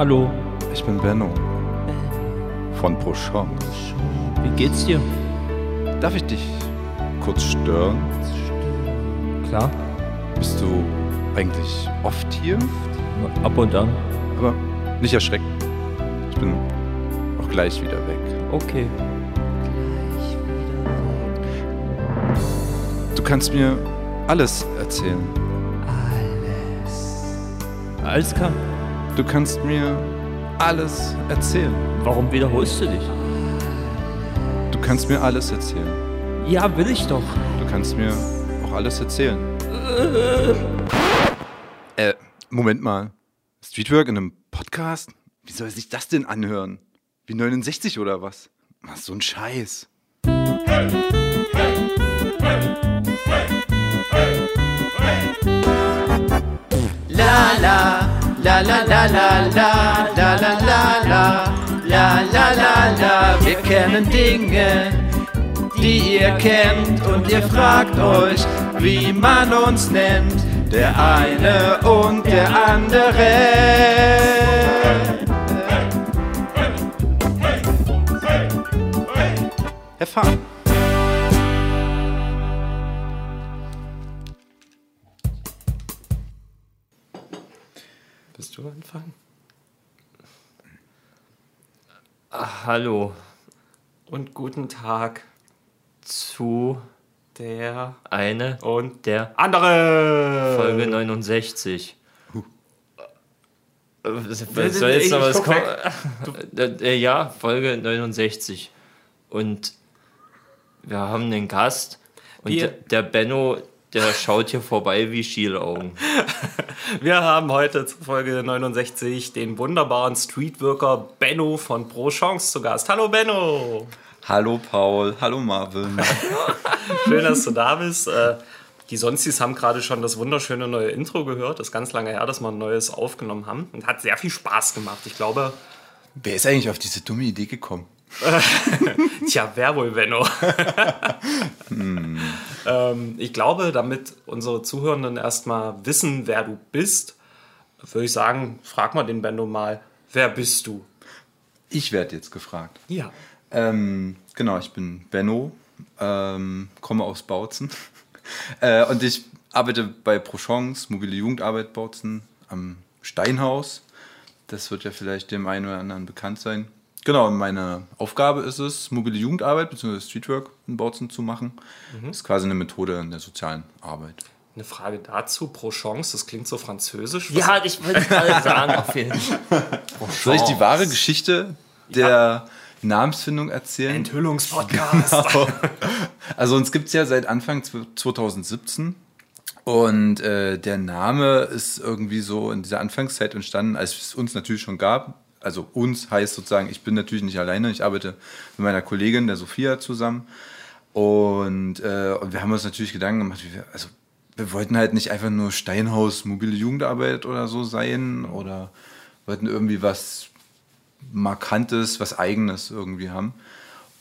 Hallo. Ich bin Benno. Von Prochon. Wie geht's dir? Darf ich dich kurz stören? Klar. Bist du eigentlich oft hier? Ab und an. Aber nicht erschrecken. Ich bin auch gleich wieder weg. Okay. Du kannst mir alles erzählen. Alles klar. Du kannst mir alles erzählen. Warum wiederholst du dich? Du kannst mir alles erzählen. Ja, will ich doch. Du kannst mir auch alles erzählen. Äh, Moment mal. Streetwork in einem Podcast? Wie soll sich das denn anhören? Wie 69 oder was? Ach, so ein Scheiß. La la la la la la la la la la la la la la la Wir kennen Dinge, die ihr kennt und ihr fragt euch, wie man uns nennt, der eine und der andere. Erfahren. Du anfangen? Hallo. Und guten Tag Zu der eine und der andere Folge 69. Was Will- soll jetzt ich- noch was kommen? Äh, äh, Ja, Folge 69. Und wir haben einen Gast. Und Wir- der Benno, der schaut hier vorbei wie Schielaugen. Wir haben heute zu Folge 69 den wunderbaren Streetworker Benno von Pro Chance zu Gast. Hallo Benno! Hallo Paul, hallo Marvin. Schön, dass du da bist. Äh, Die Sonstis haben gerade schon das wunderschöne neue Intro gehört. Das ist ganz lange her, dass wir ein neues aufgenommen haben. Und hat sehr viel Spaß gemacht. Ich glaube, Wer ist eigentlich auf diese dumme Idee gekommen? Tja, wer wohl, Benno? ähm, ich glaube, damit unsere Zuhörenden erstmal wissen, wer du bist, würde ich sagen, frag mal den Benno mal, wer bist du? Ich werde jetzt gefragt. Ja. Ähm, genau, ich bin Benno, ähm, komme aus Bautzen äh, und ich arbeite bei ProChance, mobile Jugendarbeit Bautzen am Steinhaus. Das wird ja vielleicht dem einen oder anderen bekannt sein. Genau, und meine Aufgabe ist es, mobile Jugendarbeit bzw. Streetwork in Bautzen zu machen. Das ist quasi eine Methode in der sozialen Arbeit. Eine Frage dazu, pro Chance, das klingt so französisch. Was- Ja, ich wollte gerade sagen, auf jeden Fall. Soll ich die wahre Geschichte der Namensfindung erzählen? Enthüllungspodcast. Also uns gibt es ja seit Anfang zw- 2017 und äh, der Name ist irgendwie so in dieser Anfangszeit entstanden, als es uns natürlich schon gab. Also uns heißt sozusagen, ich bin natürlich nicht alleine, ich arbeite mit meiner Kollegin, der Sophia, zusammen. Und, äh, und wir haben uns natürlich Gedanken gemacht, wie wir, also wir wollten halt nicht einfach nur Steinhaus, mobile Jugendarbeit oder so sein oder wollten irgendwie was Markantes, was Eigenes irgendwie haben.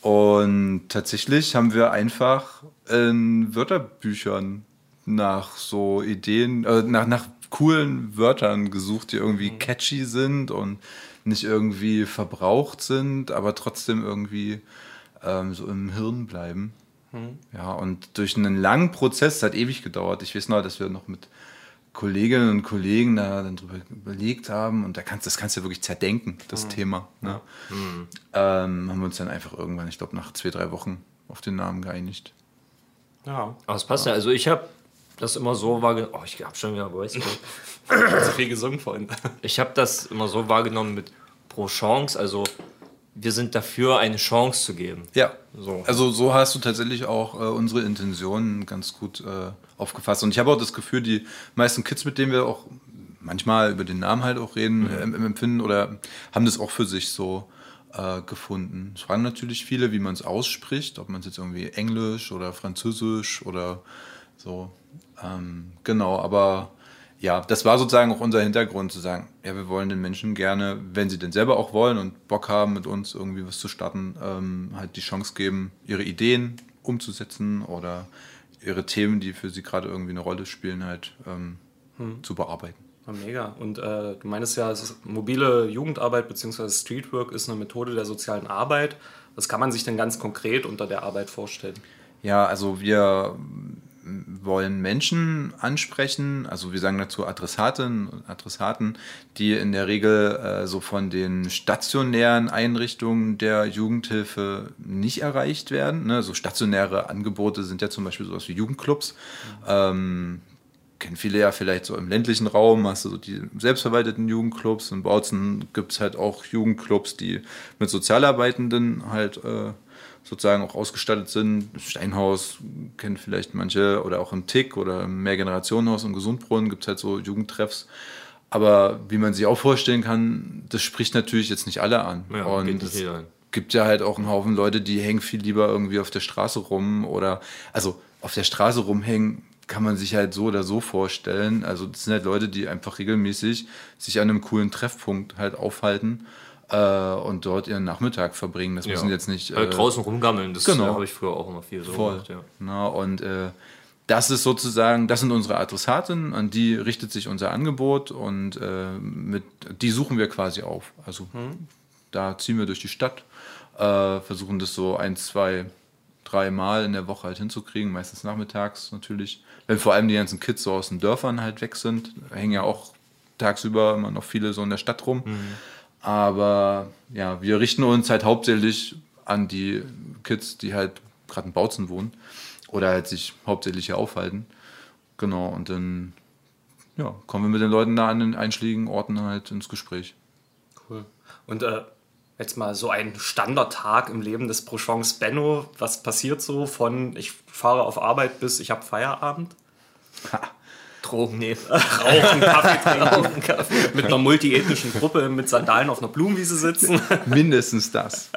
Und tatsächlich haben wir einfach in Wörterbüchern nach so Ideen, äh, nach, nach coolen Wörtern gesucht, die irgendwie catchy sind und nicht irgendwie verbraucht sind, aber trotzdem irgendwie ähm, so im Hirn bleiben. Ja, und durch einen langen Prozess, es hat ewig gedauert. Ich weiß noch, dass wir noch mit Kolleginnen und Kollegen da dann drüber überlegt haben und da kannst, das kannst du wirklich zerdenken, das Thema. Ne? Ähm, haben wir uns dann einfach irgendwann, ich glaube nach zwei, drei Wochen auf den Namen geeinigt. ja, Aber es passt ja. Also ich habe das immer so wahrgenommen. Oh, ich habe schon wieder Voice. zu viel gesungen vorhin. Ich habe das immer so wahrgenommen mit pro Chance. Also wir sind dafür, eine Chance zu geben. Ja, So. also so hast du tatsächlich auch äh, unsere Intentionen ganz gut äh, aufgefasst. Und ich habe auch das Gefühl, die meisten Kids, mit denen wir auch manchmal über den Namen halt auch reden, äh, im Empfinden oder haben das auch für sich so äh, gefunden. Es fragen natürlich viele, wie man es ausspricht, ob man es jetzt irgendwie Englisch oder Französisch oder so. Ähm, genau, aber ja, das war sozusagen auch unser Hintergrund zu sagen, ja, wir wollen den Menschen gerne, wenn sie denn selber auch wollen und Bock haben, mit uns irgendwie was zu starten, ähm, halt die Chance geben, ihre Ideen umzusetzen oder ihre Themen, die für sie gerade irgendwie eine Rolle spielen, halt ähm, zu bearbeiten. Ja, mega. Und äh, du meinst ja, mobile Jugendarbeit bzw. Streetwork ist eine Methode der sozialen Arbeit. Was kann man sich denn ganz konkret unter der Arbeit vorstellen? Ja, also wir wollen Menschen ansprechen, also wir sagen dazu Adressatinnen und Adressaten, die in der Regel äh, so von den stationären Einrichtungen der Jugendhilfe nicht erreicht werden. Ne? So stationäre Angebote sind ja zum Beispiel sowas wie Jugendclubs. Mhm. Ähm, kennen viele ja vielleicht so im ländlichen Raum, hast du so die selbstverwalteten Jugendclubs. In Bautzen gibt es halt auch Jugendclubs, die mit Sozialarbeitenden halt äh, sozusagen auch ausgestattet sind. Steinhaus kennen vielleicht manche oder auch im Tick oder im Mehrgenerationenhaus im Gesundbrunnen gibt es halt so Jugendtreffs. Aber wie man sich auch vorstellen kann, das spricht natürlich jetzt nicht alle an. Ja, und es gibt ja halt auch einen Haufen Leute, die hängen viel lieber irgendwie auf der Straße rum oder also auf der Straße rumhängen kann man sich halt so oder so vorstellen. Also das sind halt Leute, die einfach regelmäßig sich an einem coolen Treffpunkt halt aufhalten äh, und dort ihren Nachmittag verbringen. Das ja. müssen jetzt nicht. Halt äh, draußen rumgammeln, das genau. habe ich früher auch immer viel so Voll. gemacht. Ja. Na, und äh, das ist sozusagen, das sind unsere Adressaten, an die richtet sich unser Angebot und äh, mit, die suchen wir quasi auf. Also mhm. da ziehen wir durch die Stadt, äh, versuchen das so ein, zwei, drei Mal in der Woche halt hinzukriegen, meistens nachmittags natürlich. Wenn vor allem die ganzen Kids so aus den Dörfern halt weg sind, hängen ja auch tagsüber immer noch viele so in der Stadt rum. Mhm. Aber ja, wir richten uns halt hauptsächlich an die Kids, die halt gerade in Bautzen wohnen oder halt sich hauptsächlich hier aufhalten. Genau, und dann ja, kommen wir mit den Leuten da an den einschlägigen Orten halt ins Gespräch. Cool. Und äh, jetzt mal so ein Standardtag im Leben des Prochons Benno. Was passiert so von ich fahre auf Arbeit bis ich habe Feierabend? Ha. Drogen nehmen. Rauchen, Kaffee trinken. Rauchen, Kaffee. Mit einer multiethnischen Gruppe mit Sandalen auf einer Blumenwiese sitzen. Mindestens das.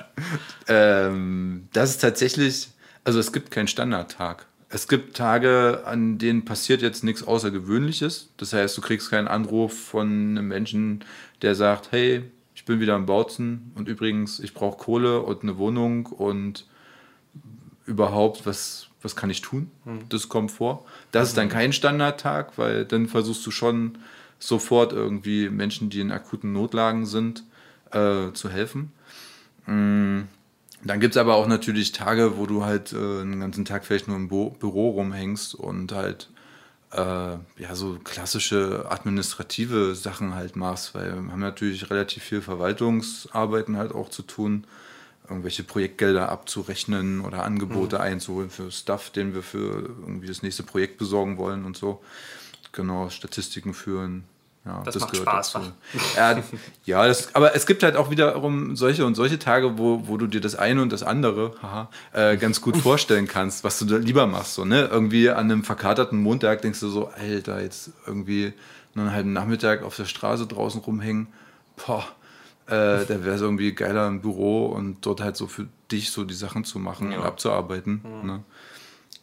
ähm, das ist tatsächlich, also es gibt keinen Standardtag. Es gibt Tage, an denen passiert jetzt nichts Außergewöhnliches. Das heißt, du kriegst keinen Anruf von einem Menschen, der sagt, hey, ich bin wieder am Bautzen und übrigens, ich brauche Kohle und eine Wohnung und überhaupt, was, was kann ich tun? Mhm. Das kommt vor. Das ist dann mhm. kein Standardtag, weil dann versuchst du schon sofort irgendwie Menschen, die in akuten Notlagen sind, äh, zu helfen. Mhm. Dann gibt es aber auch natürlich Tage, wo du halt äh, einen ganzen Tag vielleicht nur im Bo Büro rumhängst und halt äh, ja so klassische administrative Sachen halt machst, weil wir haben natürlich relativ viel Verwaltungsarbeiten halt auch zu tun irgendwelche Projektgelder abzurechnen oder Angebote mhm. einzuholen für Stuff, den wir für irgendwie das nächste Projekt besorgen wollen und so. Genau, Statistiken führen. Ja, das, das macht Spaß. Ja, ja das, aber es gibt halt auch wiederum solche und solche Tage, wo, wo du dir das eine und das andere haha, äh, ganz gut vorstellen kannst, was du da lieber machst. So, ne? Irgendwie an einem verkaterten Montag denkst du so, Alter, jetzt irgendwie einen halben Nachmittag auf der Straße draußen rumhängen. Boah, äh, da wäre es irgendwie geiler im Büro und dort halt so für dich so die Sachen zu machen ja. und abzuarbeiten. Mhm. Ne?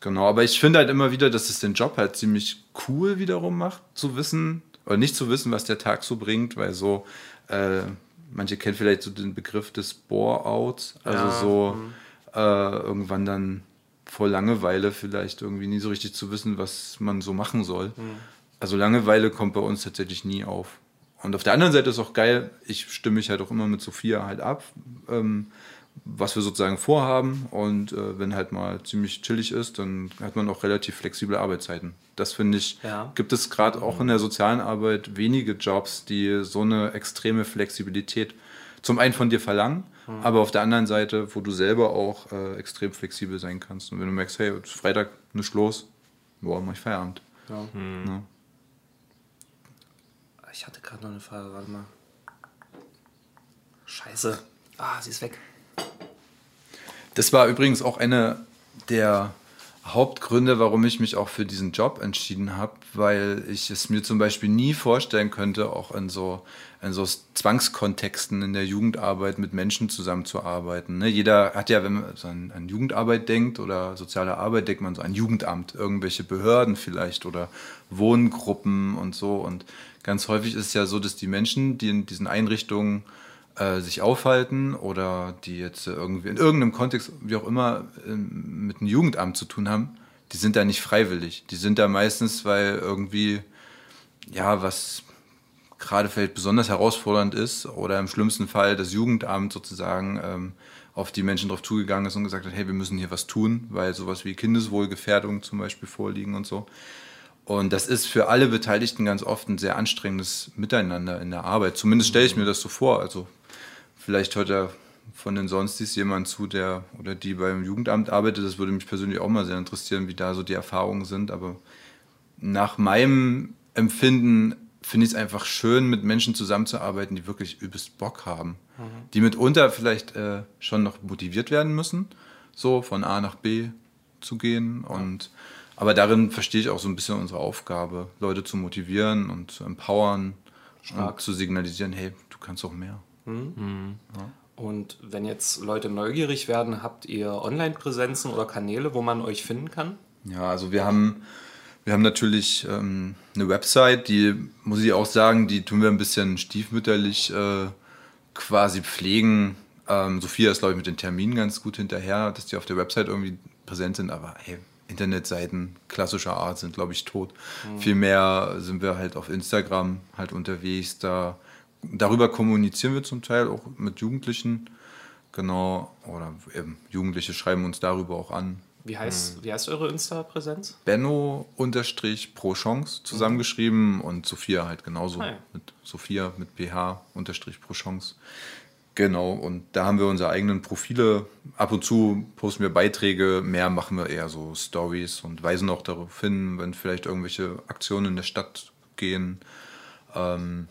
Genau, aber ich finde halt immer wieder, dass es den Job halt ziemlich cool wiederum macht, zu wissen, oder nicht zu wissen, was der Tag so bringt, weil so, äh, manche kennen vielleicht so den Begriff des Bore-Outs, also ja. so mhm. äh, irgendwann dann vor Langeweile vielleicht irgendwie nie so richtig zu wissen, was man so machen soll. Mhm. Also Langeweile kommt bei uns tatsächlich nie auf. Und auf der anderen Seite ist auch geil, ich stimme mich halt auch immer mit Sophia halt ab, ähm, was wir sozusagen vorhaben. Und äh, wenn halt mal ziemlich chillig ist, dann hat man auch relativ flexible Arbeitszeiten. Das finde ich, ja. gibt es gerade auch in der sozialen Arbeit wenige Jobs, die so eine extreme Flexibilität zum einen von dir verlangen, mhm. aber auf der anderen Seite, wo du selber auch äh, extrem flexibel sein kannst. Und wenn du merkst, hey, Freitag nicht los, boah, mach ich Feierabend. Ja. Mhm. Ja. Ich hatte gerade noch eine Frage, warte mal. Scheiße. Ah, sie ist weg. Das war übrigens auch eine der Hauptgründe, warum ich mich auch für diesen Job entschieden habe, weil ich es mir zum Beispiel nie vorstellen könnte, auch in so, in so Zwangskontexten in der Jugendarbeit mit Menschen zusammenzuarbeiten. Ne? Jeder hat ja, wenn man so an, an, Jugendarbeit denkt oder soziale Arbeit, denkt man so an Jugendamt, irgendwelche Behörden vielleicht oder Wohngruppen und so. Und ganz häufig ist es ja so, dass die Menschen, die in diesen Einrichtungen äh, sich aufhalten oder die jetzt irgendwie in irgendeinem Kontext, wie auch immer, äh, mit einem Jugendamt zu tun haben, die sind da nicht freiwillig. Die sind da meistens, weil irgendwie, ja, was gerade vielleicht besonders herausfordernd ist oder im schlimmsten Fall das Jugendamt sozusagen ähm, auf die Menschen drauf zugegangen ist und gesagt hat, hey, wir müssen hier was tun, weil sowas wie Kindeswohlgefährdung zum Beispiel vorliegen und so. Und das ist für alle Beteiligten ganz oft ein sehr anstrengendes Miteinander in der Arbeit. Zumindest stelle ich mir das so vor. Also vielleicht hört ja von den Sonstis jemand zu, der oder die beim Jugendamt arbeitet. Das würde mich persönlich auch mal sehr interessieren, wie da so die Erfahrungen sind. Aber nach meinem Empfinden finde ich es einfach schön, mit Menschen zusammenzuarbeiten, die wirklich übelst Bock haben. Mhm. Die mitunter vielleicht äh, schon noch motiviert werden müssen, so von A nach B zu gehen. Und, aber darin verstehe ich auch so ein bisschen unsere Aufgabe, Leute zu motivieren und zu empowern Stark. und zu signalisieren, hey, du kannst auch mehr. Mhm. Mhm. Ja. Und wenn jetzt Leute neugierig werden, habt ihr Online-Präsenzen oder Kanäle, wo man euch finden kann? Ja, also wir haben wir haben natürlich ähm, eine Website, die, muss ich auch sagen, die tun wir ein bisschen stiefmütterlich äh, quasi pflegen. Ähm, Sophia ist, glaube ich, mit den Terminen ganz gut hinterher, dass die auf der Website irgendwie präsent sind, aber hey, Internetseiten klassischer Art sind, glaube ich, tot. Mhm. Vielmehr sind wir halt auf Instagram halt unterwegs. Da, darüber kommunizieren wir zum Teil auch mit Jugendlichen. Genau, oder eben Jugendliche schreiben uns darüber auch an. Wie heißt, hm. wie heißt eure Insta-Präsenz? Benno unterstrich pro Chance zusammengeschrieben mhm. und Sophia halt genauso. Ah, ja. Mit Sophia mit PH unterstrich pro Chance. Genau, und da haben wir unsere eigenen Profile. Ab und zu posten wir Beiträge, mehr machen wir eher so Stories und weisen auch darauf hin, wenn vielleicht irgendwelche Aktionen in der Stadt gehen. Ähm,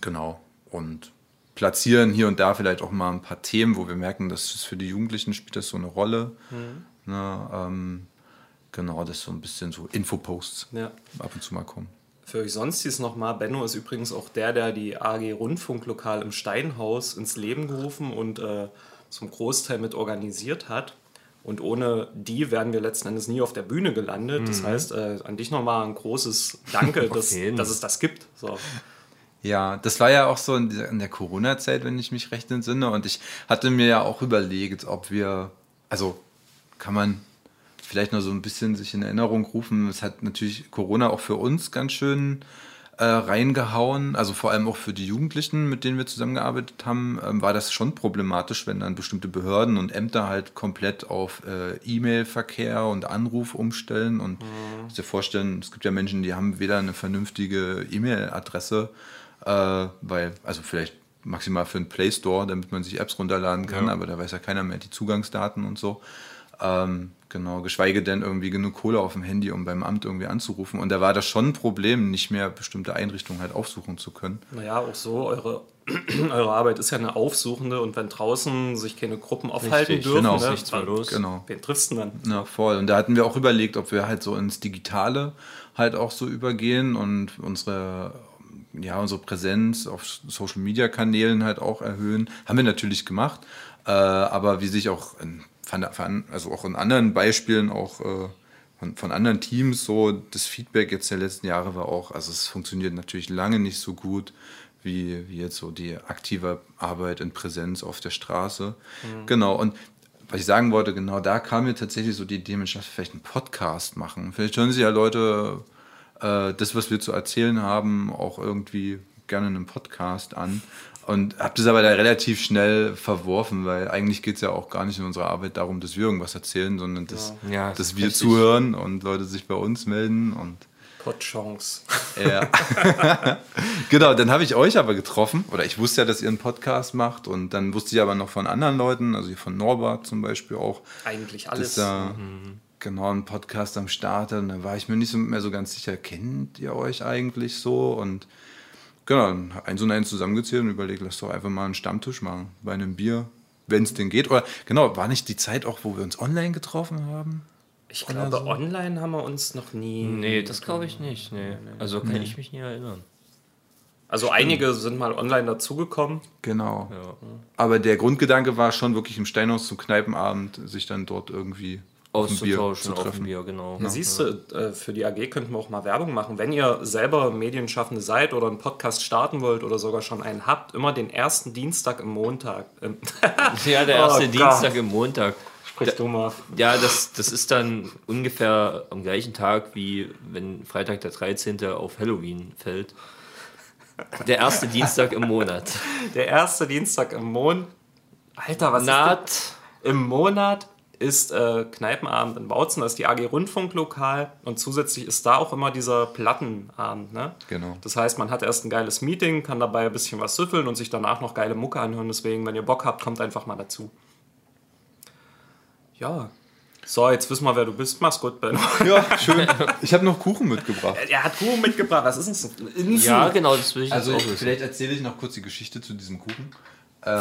genau, und platzieren hier und da vielleicht auch mal ein paar Themen, wo wir merken, dass es für die Jugendlichen spielt das so eine Rolle. Mhm. Ne, ähm, genau, das so ein bisschen so Infoposts ja. ab und zu mal kommen. Für euch sonst ist nochmal, Benno ist übrigens auch der, der die AG Rundfunklokal im Steinhaus ins Leben gerufen und äh, zum Großteil mit organisiert hat. Und ohne die wären wir letzten Endes nie auf der Bühne gelandet. Mhm. Das heißt, äh, an dich nochmal ein großes Danke, dass, dass es das gibt. So. Ja, das war ja auch so in, in der Corona-Zeit, wenn ich mich recht entsinne. Und ich hatte mir ja auch überlegt, ob wir, also kann man vielleicht noch so ein bisschen sich in Erinnerung rufen. Es hat natürlich Corona auch für uns ganz schön äh, reingehauen. Also vor allem auch für die Jugendlichen, mit denen wir zusammengearbeitet haben, ähm, war das schon problematisch, wenn dann bestimmte Behörden und Ämter halt komplett auf äh, E-Mail-Verkehr und Anruf umstellen. Und mhm. muss dir vorstellen, es gibt ja Menschen, die haben weder eine vernünftige E-Mail-Adresse, äh, weil, also vielleicht maximal für einen Play Store, damit man sich Apps runterladen kann, ja. aber da weiß ja keiner mehr die Zugangsdaten und so. Ähm, genau, geschweige denn irgendwie genug Kohle auf dem Handy, um beim Amt irgendwie anzurufen. Und da war das schon ein Problem, nicht mehr bestimmte Einrichtungen halt aufsuchen zu können. Naja, auch so, eure, eure Arbeit ist ja eine aufsuchende und wenn draußen sich keine Gruppen aufhalten Richtig, dürfen, genau, ne, nichts mehr los. Genau. wen triffst du dann? Ja, voll. Und da hatten wir auch überlegt, ob wir halt so ins Digitale halt auch so übergehen und unsere ja, unsere Präsenz auf Social Media Kanälen halt auch erhöhen. Haben wir natürlich gemacht. Äh, aber wie sich auch in also auch in anderen Beispielen, auch äh, von, von, anderen Teams, so das Feedback jetzt der letzten Jahre war auch, also es funktioniert natürlich lange nicht so gut wie, wie jetzt so die aktive Arbeit in Präsenz auf der Straße. Mhm. Genau, und was ich sagen wollte, genau da kam mir tatsächlich so die Idee, man vielleicht einen Podcast machen. Vielleicht hören sich ja Leute äh, das, was wir zu erzählen haben, auch irgendwie gerne in einem Podcast an. Und habe das aber da relativ schnell verworfen, weil eigentlich geht es ja auch gar nicht in unserer Arbeit darum, dass wir irgendwas erzählen, sondern dass, ja, dass wir richtig. zuhören und Leute sich bei uns melden und Podchance. Ja. genau, dann habe ich euch aber getroffen, oder ich wusste ja, dass ihr einen Podcast macht und dann wusste ich aber noch von anderen Leuten, also von Norbert zum Beispiel auch. Eigentlich alles. Dass da mhm. Genau einen Podcast am Start und da war ich mir nicht mehr so ganz sicher, kennt ihr euch eigentlich so und Genau, eins und eins zusammengezählt und überlegt, lass doch einfach mal einen Stammtisch machen bei einem Bier, wenn es denn geht. Oder genau, war nicht die Zeit auch, wo wir uns online getroffen haben? Ich glaube, so? online haben wir uns noch nie. Nee, das glaube ich nicht. Nee. Also kann nee. ich mich nie erinnern. Also Stimmt. einige sind mal online dazugekommen. Genau. Ja. Aber der Grundgedanke war schon wirklich im Steinhaus zum Kneipenabend, sich dann dort irgendwie auszutauschen auf dem Bier, genau. Ja. Siehst du, äh, für die AG könnten wir auch mal Werbung machen. Wenn ihr selber Medienschaffende seid oder einen Podcast starten wollt oder sogar schon einen habt, immer den ersten Dienstag im Montag. ja, der erste oh, Dienstag im Montag. Sprich du mal. Ja, das, das ist dann ungefähr am gleichen Tag, wie wenn Freitag der 13. auf Halloween fällt. Der erste Dienstag im Monat. Der erste Dienstag im Monat. Alter, was ist Naht. das? Im Monat ist äh, Kneipenabend in Bautzen, das ist die AG Rundfunklokal und zusätzlich ist da auch immer dieser Plattenabend. Ne? Genau. Das heißt, man hat erst ein geiles Meeting, kann dabei ein bisschen was süffeln und sich danach noch geile Mucke anhören. Deswegen, wenn ihr Bock habt, kommt einfach mal dazu. Ja. So, jetzt wissen wir, wer du bist. Mach's gut, Ben. Ja, schön. Ich habe noch Kuchen mitgebracht. er hat Kuchen mitgebracht. Was ist denn. Ja, genau, das will ich Also ich, vielleicht erzähle ich noch kurz die Geschichte zu diesem Kuchen.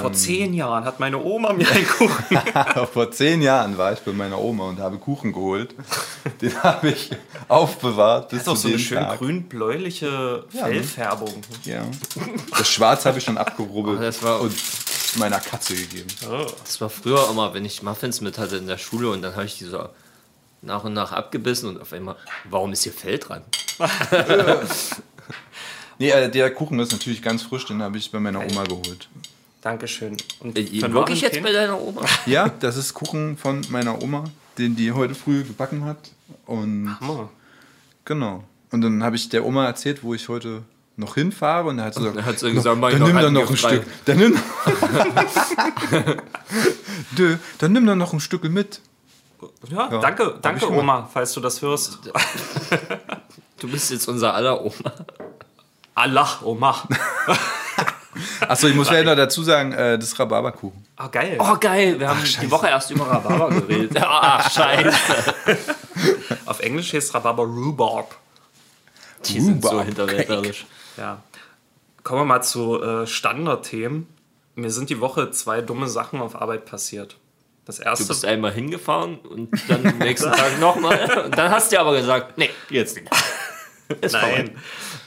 Vor zehn Jahren hat meine Oma mir einen Kuchen. Vor zehn Jahren war ich bei meiner Oma und habe Kuchen geholt. Den habe ich aufbewahrt bis Das ist doch so eine schön grün-bläuliche ne? Fellfärbung. Ja. Das Schwarz habe ich schon abgerubbelt Oh, das war- und meiner Katze gegeben. Das war früher immer, wenn ich Muffins mit hatte in der Schule und dann habe ich die so nach und nach abgebissen und auf einmal, warum ist hier Fell dran? Nee, äh, der Kuchen ist natürlich ganz frisch, den habe ich bei meiner Oma geholt. Dankeschön. Und Äh, von Wirklich jetzt bei deiner Oma? Ja, das ist Kuchen von meiner Oma, den die heute früh gebacken hat. Und Hammer. genau. Und dann habe ich der Oma erzählt, wo ich heute noch hinfahre und dann hat sie gesagt, Dann hat sie gesagt, ich dann noch nimm doch einen noch ein. Stück. Dann nimm, Dö, dann nimm doch noch ein Stück mit. Ja, Ja, danke, danke. Oma, falls du das hörst. Du bist jetzt unser aller Oma. Allah, Oma. Achso, ich muss vielleicht noch dazu sagen, äh, das ist Rhabarberkuchen. Ah, geil. Oh, geil, wir haben die Woche erst über Rhabarber geredet. Ach, scheiße. Auf Englisch heißt Rhabarber Rhubarb. Die sind so Rhubarb hinterwäldlerisch. Ja. Kommen wir mal zu äh, Standardthemen. Mir sind die Woche zwei dumme Sachen auf Arbeit passiert. Das Du erste. bist einmal hingefahren und dann am nächsten Tag nochmal. Und dann hast du aber gesagt, nee, jetzt nicht. Ist vorbei.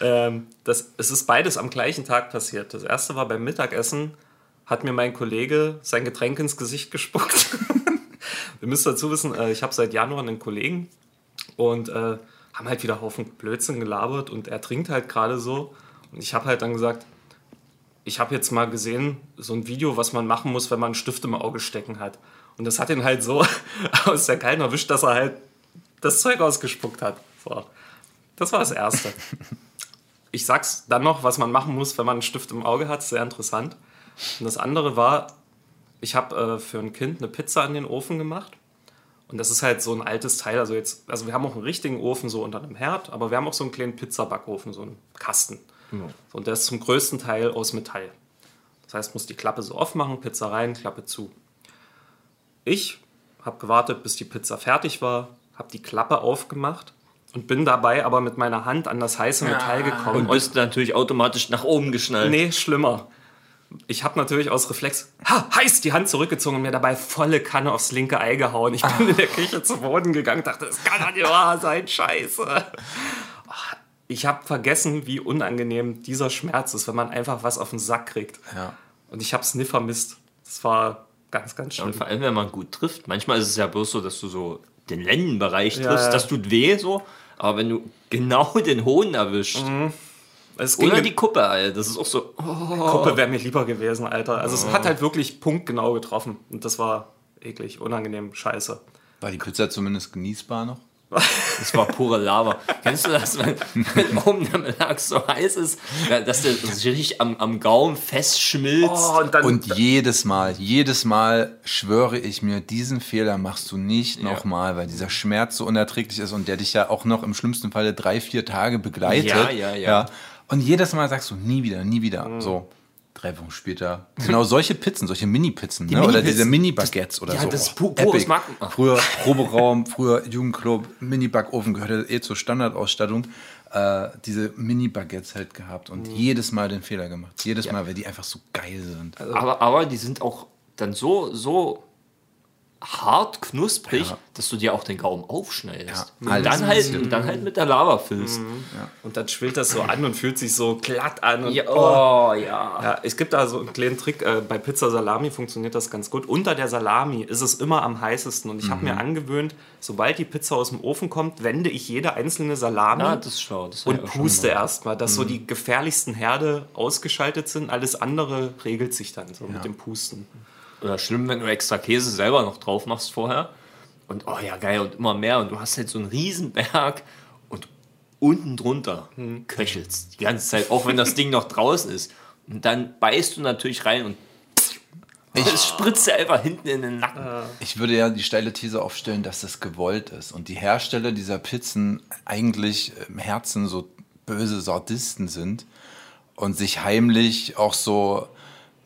Ähm, das, es ist beides am gleichen Tag passiert. Das erste war beim Mittagessen, hat mir mein Kollege sein Getränk ins Gesicht gespuckt. Ihr müsst dazu wissen, äh, ich habe seit Januar einen Kollegen und äh, haben halt wieder Haufen Blödsinn gelabert und er trinkt halt gerade so. Und ich habe halt dann gesagt, ich habe jetzt mal gesehen, so ein Video, was man machen muss, wenn man einen Stift im Auge stecken hat. Und das hat ihn halt so aus der Kalten erwischt, dass er halt das Zeug ausgespuckt hat. So. Das war das Erste. Ich sag's dann noch, was man machen muss, wenn man einen Stift im Auge hat. Sehr interessant. Und das andere war, ich habe äh, für ein Kind eine Pizza in den Ofen gemacht. Und das ist halt so ein altes Teil. Also jetzt, also wir haben auch einen richtigen Ofen so unter einem Herd, aber wir haben auch so einen kleinen Pizzabackofen, so einen Kasten. So, und der ist zum größten Teil aus Metall. Das heißt, muss die Klappe so aufmachen, Pizza rein, Klappe zu. Ich habe gewartet, bis die Pizza fertig war, habe die Klappe aufgemacht und bin dabei aber mit meiner Hand an das heiße Metall gekommen. Und bist natürlich automatisch nach oben geschnallt. Nee, schlimmer. Ich habe natürlich aus Reflex ha, heiß die Hand zurückgezogen und mir dabei volle Kanne aufs linke Ei gehauen. Ich bin in der Küche zu Boden gegangen, dachte, das kann doch nicht wahr sein, scheiße. Ah, Ich habe vergessen, wie unangenehm dieser Schmerz ist, wenn man einfach was auf den Sack kriegt. Ja. Und ich habe es nie vermisst. Das war ganz, ganz schlimm. Und vor allem, wenn man gut trifft. Manchmal ist es ja bloß so, dass du so den Lendenbereich Ja, triffst. ja. Das tut weh so. Aber wenn du genau den Hohn erwischt. Es ging Oder die Kuppe, Alter. Das ist auch so. Oh, Kuppe wäre mir lieber gewesen, Alter. Also es hat halt wirklich punktgenau getroffen. Und das war eklig, unangenehm, scheiße. War die Pizza zumindest genießbar noch? das war pure Lava. Kennst du das, wenn, wenn oben der Belag so heiß ist, ja, dass der sich richtig am, am Gaumen festschmilzt? Oh, und dann, Und jedes Mal, jedes Mal schwöre ich mir, diesen Fehler machst du nicht nochmal, weil dieser Schmerz so unerträglich ist und der dich ja auch noch im schlimmsten Falle drei, vier Tage begleitet. Ja, ja, ja. Und jedes Mal sagst du, nie wieder, nie wieder. Mhm. So. Drei Wochen später. Genau solche Pizzen, solche Mini-Pizzen. Ne? Oder Mini-Pizzen. diese Mini-Baguettes oder ja, so. das ist Oh, pu- pures epic. Marken- Ach. Früher Proberaum, früher Jugendclub, Mini-Backofen gehörte eh zur Standardausstattung. Äh, diese Mini-Baguettes halt gehabt und jedes Mal den Fehler gemacht. Jedes Mal, weil die einfach so geil sind. Aber, aber die sind auch dann so, so hart knusprig, Ja. dass du dir auch den Gaumen aufschneidest. Ja, und, dann halt, und dann halt mit der Lava füllst. und dann schwillt das so an und fühlt sich so glatt an. Und, Ja, oh. ja. Ja, es gibt da so einen kleinen Trick. Äh, bei Pizza Salami funktioniert das ganz gut. Unter der Salami ist es immer am heißesten. Und ich habe mir angewöhnt, sobald die Pizza aus dem Ofen kommt, wende ich jede einzelne Salami Ja, hab ich und puste erstmal, dass so die gefährlichsten Herde ausgeschaltet sind. Alles andere regelt sich dann so mit dem Pusten. Oder schlimm, wenn du extra Käse selber noch drauf machst vorher. Und oh ja, geil, und immer mehr. Und du hast halt so einen Riesenberg. Und unten drunter köchelst. Die ganze Zeit, auch wenn das Ding noch draußen ist. Und dann beißt du natürlich rein und es spritzt dir einfach hinten in den Nacken. Ich würde ja die steile These aufstellen, dass das gewollt ist und die Hersteller dieser Pizzen eigentlich im Herzen so böse Sardisten sind und sich heimlich auch so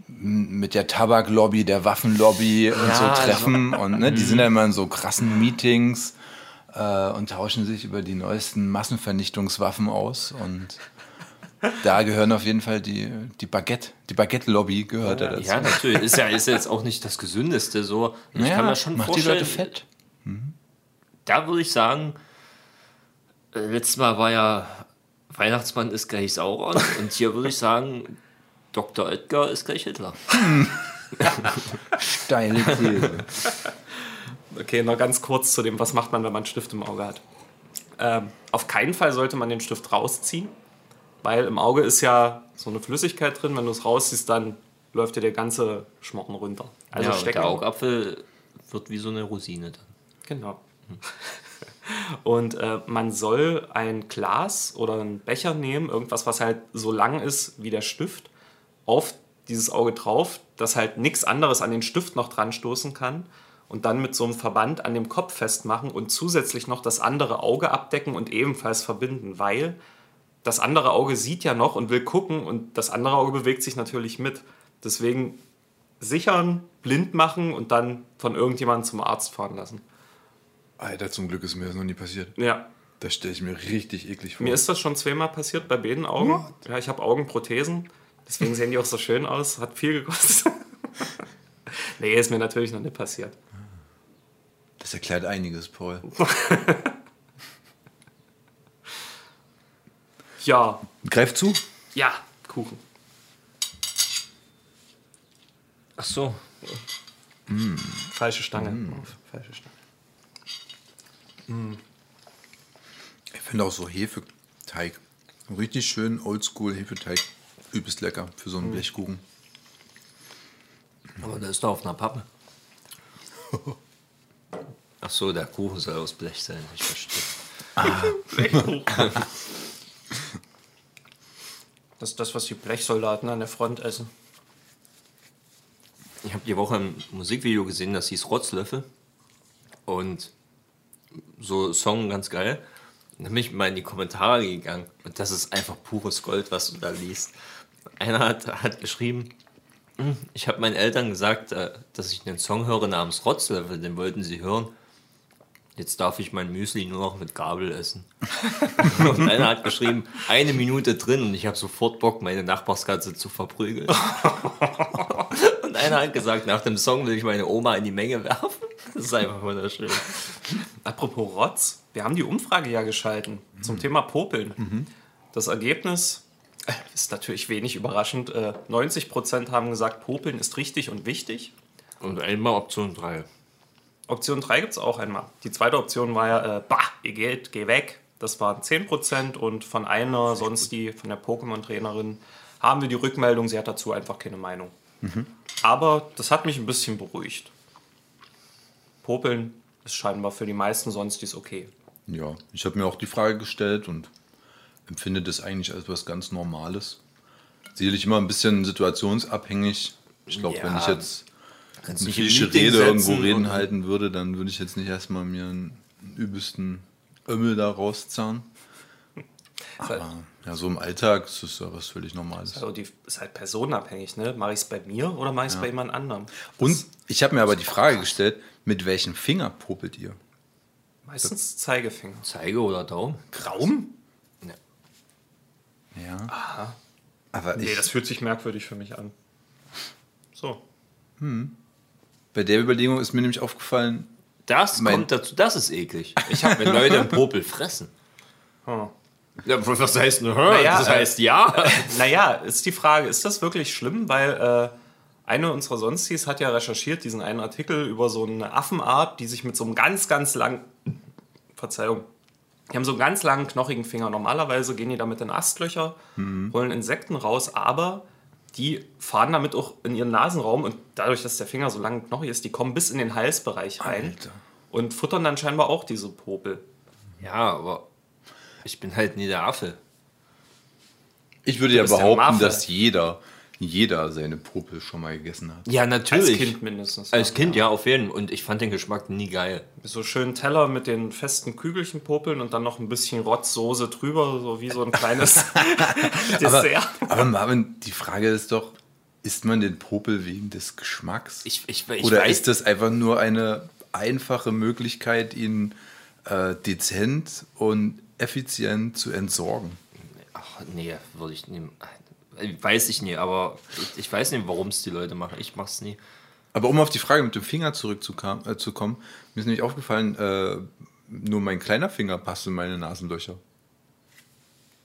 mit der Tabaklobby, der Waffenlobby und so treffen und ne, die sind ja immer in so krassen Meetings äh, und tauschen sich über die neuesten Massenvernichtungswaffen aus und da gehören auf jeden Fall die, die Baguette, die Baguette-Lobby gehört ja, dazu. Ja, natürlich. Ist ja, ist jetzt auch nicht das Gesündeste so. Ich Naja, kann mir schon macht die vorstellen, Leute fett. da würde ich sagen, äh, letztes Mal war ja Weihnachtsmann ist gleich Sauron und hier würde ich sagen, Dr. Oetker ist gleich Hitler. Steile These. Okay, noch ganz kurz zu dem, was macht man, wenn man einen Stift im Auge hat. Ähm, auf keinen Fall sollte man den Stift rausziehen, weil im Auge ist ja so eine Flüssigkeit drin. Wenn du es rausziehst, dann läuft dir der ganze Schmocken runter. Also ja, der Augapfel wird wie so eine Rosine dann. Genau. Und äh, man soll ein Glas oder einen Becher nehmen, irgendwas, was halt so lang ist wie der Stift, auf dieses Auge drauf, dass halt nichts anderes an den Stift noch dran stoßen kann und dann mit so einem Verband an dem Kopf festmachen und zusätzlich noch das andere Auge abdecken und ebenfalls verbinden, weil das andere Auge sieht ja noch und will gucken und das andere Auge bewegt sich natürlich mit. Deswegen sichern, blind machen und dann von irgendjemandem zum Arzt fahren lassen. Alter, zum Glück ist mir das noch nie passiert. Ja, Das stelle ich mir richtig eklig vor. Mir ist das schon zweimal passiert bei beiden Augen. Ja, ich habe Augenprothesen. Deswegen sehen die auch so schön aus. Hat viel gekostet. nee, ist mir natürlich noch nicht passiert. das erklärt einiges, Paul. Ja, Greif zu. ja, Kuchen. Ach so. Falsche Stange. Falsche Stange. Ich finde auch so Hefeteig. Richtig schön oldschool Hefeteig. Übelst lecker für so einen Blechkuchen. Aber der ist doch auf einer Pappe. Ach so, der Kuchen soll aus Blech sein. Ich verstehe. Das ist das, was die Blechsoldaten an der Front essen. Ich habe die Woche ein Musikvideo gesehen, das hieß Rotzlöffel. Und so Song ganz geil. Dann bin ich mal in die Kommentare gegangen. Und das ist einfach pures Gold, was du da liest. Einer hat, hat geschrieben, "Hm, ich habe meinen Eltern gesagt, äh, dass ich einen Song höre namens Rotzlöffel, den wollten sie hören. Jetzt darf ich mein Müsli nur noch mit Gabel essen. Und einer hat geschrieben, eine Minute drin und ich habe sofort Bock, meine Nachbarskatze zu verprügeln. Und einer hat gesagt, nach dem Song will ich meine Oma in die Menge werfen. Das ist einfach wunderschön. Apropos Rotz, wir haben die Umfrage ja geschalten zum Thema Popeln. Das Ergebnis ist natürlich wenig überraschend. Äh, 90% haben gesagt, Popeln ist richtig und wichtig. Und einmal Option 3. Option 3 gibt es auch einmal. Die zweite Option war ja, äh, bah, ihr geht, geh weg. Das waren 10% und von einer, sonst die, von der Pokémon-Trainerin, haben wir die Rückmeldung, sie hat dazu einfach keine Meinung. Aber das hat mich ein bisschen beruhigt. Popeln ist scheinbar für die meisten sonst dies okay. Ja, ich habe mir auch die Frage gestellt und empfinde das eigentlich als was ganz Normales. Sicherlich immer ein bisschen situationsabhängig. Ich glaube, wenn Ja. ich jetzt eine Meeting Rede irgendwo reden halten würde, dann würde ich jetzt nicht erstmal mir einen übelsten Ömmel da rauszahlen. Aber ja, so im Alltag ist das ja was völlig Normales. Also die ist halt personenabhängig, ne? Mache ich es bei mir oder mache ich es bei jemand anderem? Und ich habe mir aber die Frage gestellt, mit welchem Finger popelt ihr? Meistens Zeigefinger. Zeige oder Daumen? Graum? Ja. Aber ich, Nee, das fühlt sich merkwürdig für mich an. So. bei der Überlegung ist mir nämlich aufgefallen, Das Mein- kommt dazu, das ist eklig. Ich habe, wenn Leute einen Popel fressen. Hm. Ja, was heißt denn, Naja, das äh, heißt ja. Naja, ist die Frage, ist das wirklich schlimm? Weil äh, eine unserer Sonstis hat ja recherchiert, diesen einen Artikel über so eine Affenart, die sich mit so einem ganz, ganz langen, Verzeihung, die haben so einen ganz langen, knochigen Finger. Normalerweise gehen die damit in Astlöcher, holen Insekten raus, aber die fahren damit auch in ihren Nasenraum und dadurch, dass der Finger so lang und knochig ist, die kommen bis in den Halsbereich rein Alter. und futtern dann scheinbar auch diese Popel. Ja, aber Ich bin halt nie der Affe. Ich würde ja bist der behaupten, dass jeder, jeder seine Popel schon mal gegessen hat. Ja, natürlich. Als Kind mindestens. Als Kind, ja, auf jeden Fall. Und ich fand den Geschmack nie geil. So schön Teller mit den festen Kügelchen popeln und dann noch ein bisschen Rotzsoße drüber, so wie so ein kleines Aber, Dessert. aber Marvin, die Frage ist doch, isst man den Popel wegen des Geschmacks? Ich, ich, ich Oder weiß, ist das einfach nur eine einfache Möglichkeit, ihn äh, dezent und effizient zu entsorgen? Ach, nee, würde ich nie. Weiß ich nie, aber ich, ich weiß nicht, warum es die Leute machen. Ich mach's nie. Aber um auf die Frage mit dem Finger zurückzukommen, äh, zu kommen, mir ist nämlich aufgefallen, äh, nur mein kleiner Finger passt in meine Nasenlöcher.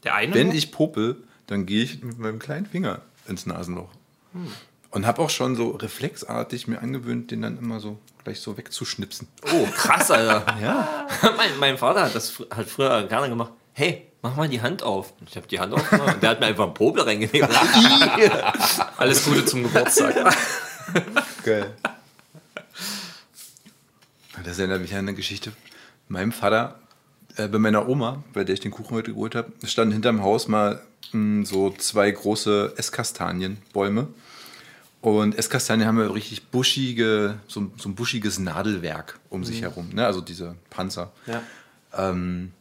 Der eine Wenn ich popel, dann gehe ich mit meinem kleinen Finger ins Nasenloch. Und habe auch schon so reflexartig mir angewöhnt, den dann immer so gleich so wegzuschnipsen. Oh, krass, Alter. ja. mein, mein Vater hat das fr- hat früher gerne gemacht. Hey, mach mal die Hand auf. Und Ich habe die Hand aufgemacht und der hat mir einfach einen Popel reingelegt. Alles Gute zum Geburtstag. Geil. Das erinnert mich an eine Geschichte. Meinem Vater, äh, bei meiner Oma, bei der ich den Kuchen heute geholt habe, standen hinterm Haus mal mh, so zwei große Esskastanienbäume. Und Esskastanien haben ja richtig buschige, so, so ein buschiges Nadelwerk um sich herum, ne? also diese Panzer. ja. Ähm,